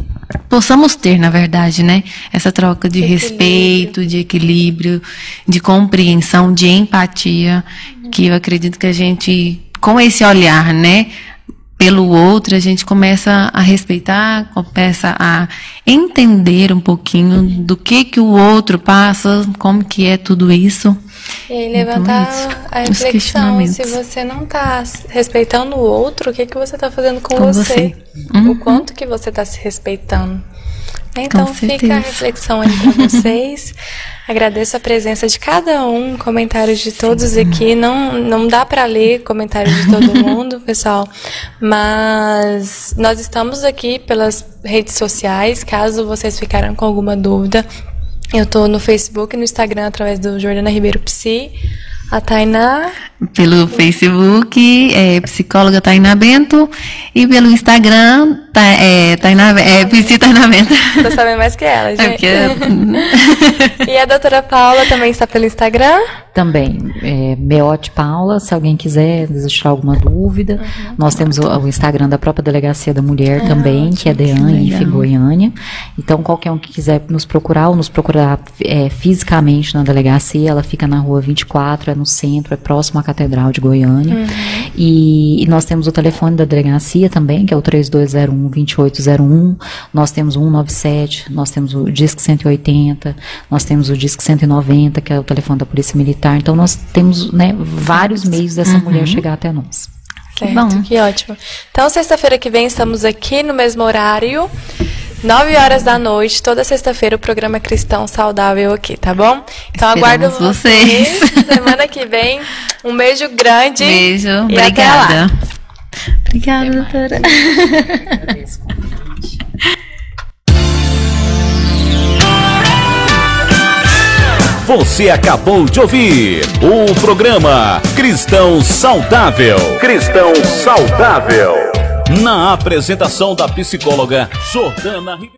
possamos ter, na verdade, né? Essa troca de equilíbrio. respeito, de equilíbrio, de compreensão, de empatia, que eu acredito que a gente, com esse olhar, né? Pelo outro, a gente começa a respeitar, começa a entender um pouquinho do que que o outro passa, como que é tudo isso. E aí levantar então, é a reflexão, se você não está respeitando o outro, o que, que você está fazendo com, com você? você. Uhum. O quanto que você está se respeitando. Então fica a reflexão aí para vocês. Agradeço a presença de cada um, comentários de todos Sim. aqui. Não, não dá para ler comentários de todo mundo, pessoal, mas nós estamos aqui pelas redes sociais. Caso vocês ficaram com alguma dúvida, eu tô no Facebook e no Instagram através do Jordana Ribeiro Psi. A Tainá. Pelo Facebook, é psicóloga Tainá Bento. E pelo Instagram, ta, é, Tainá, é Psi Tainá Bento. Tô sabendo mais que ela, é gente. É porque... e a doutora Paula também está pelo Instagram? Também. É, Meote Paula, se alguém quiser deixar alguma dúvida. Uhum. Nós temos o, o, Instagram da própria Delegacia da Mulher ah, também, que é DEAN, Goiânia. Então, qualquer um que quiser nos procurar ou nos procurar é, fisicamente na delegacia, ela fica na rua 24, é no centro, é próximo à Catedral de Goiânia. Uhum. E, e, nós temos o telefone da delegacia também, que é o 3201-2801. Nós temos o 197, nós temos o Disque 180, nós temos o Disque 190, que é o telefone da Polícia Militar então nós temos né, vários meios dessa uhum. mulher chegar até nós. Certo, que bom. Que ótimo. Então, sexta-feira que vem estamos aqui no mesmo horário. 9 horas da noite, toda sexta-feira, o programa Cristão Saudável aqui, tá bom? Então aguardo vocês. vocês. Semana que vem. Um beijo grande. Beijo. E obrigada. Obrigada, doutora. Você acabou de ouvir o programa Cristão Saudável. Cristão Saudável. Na apresentação da psicóloga Jordana Ribeiro.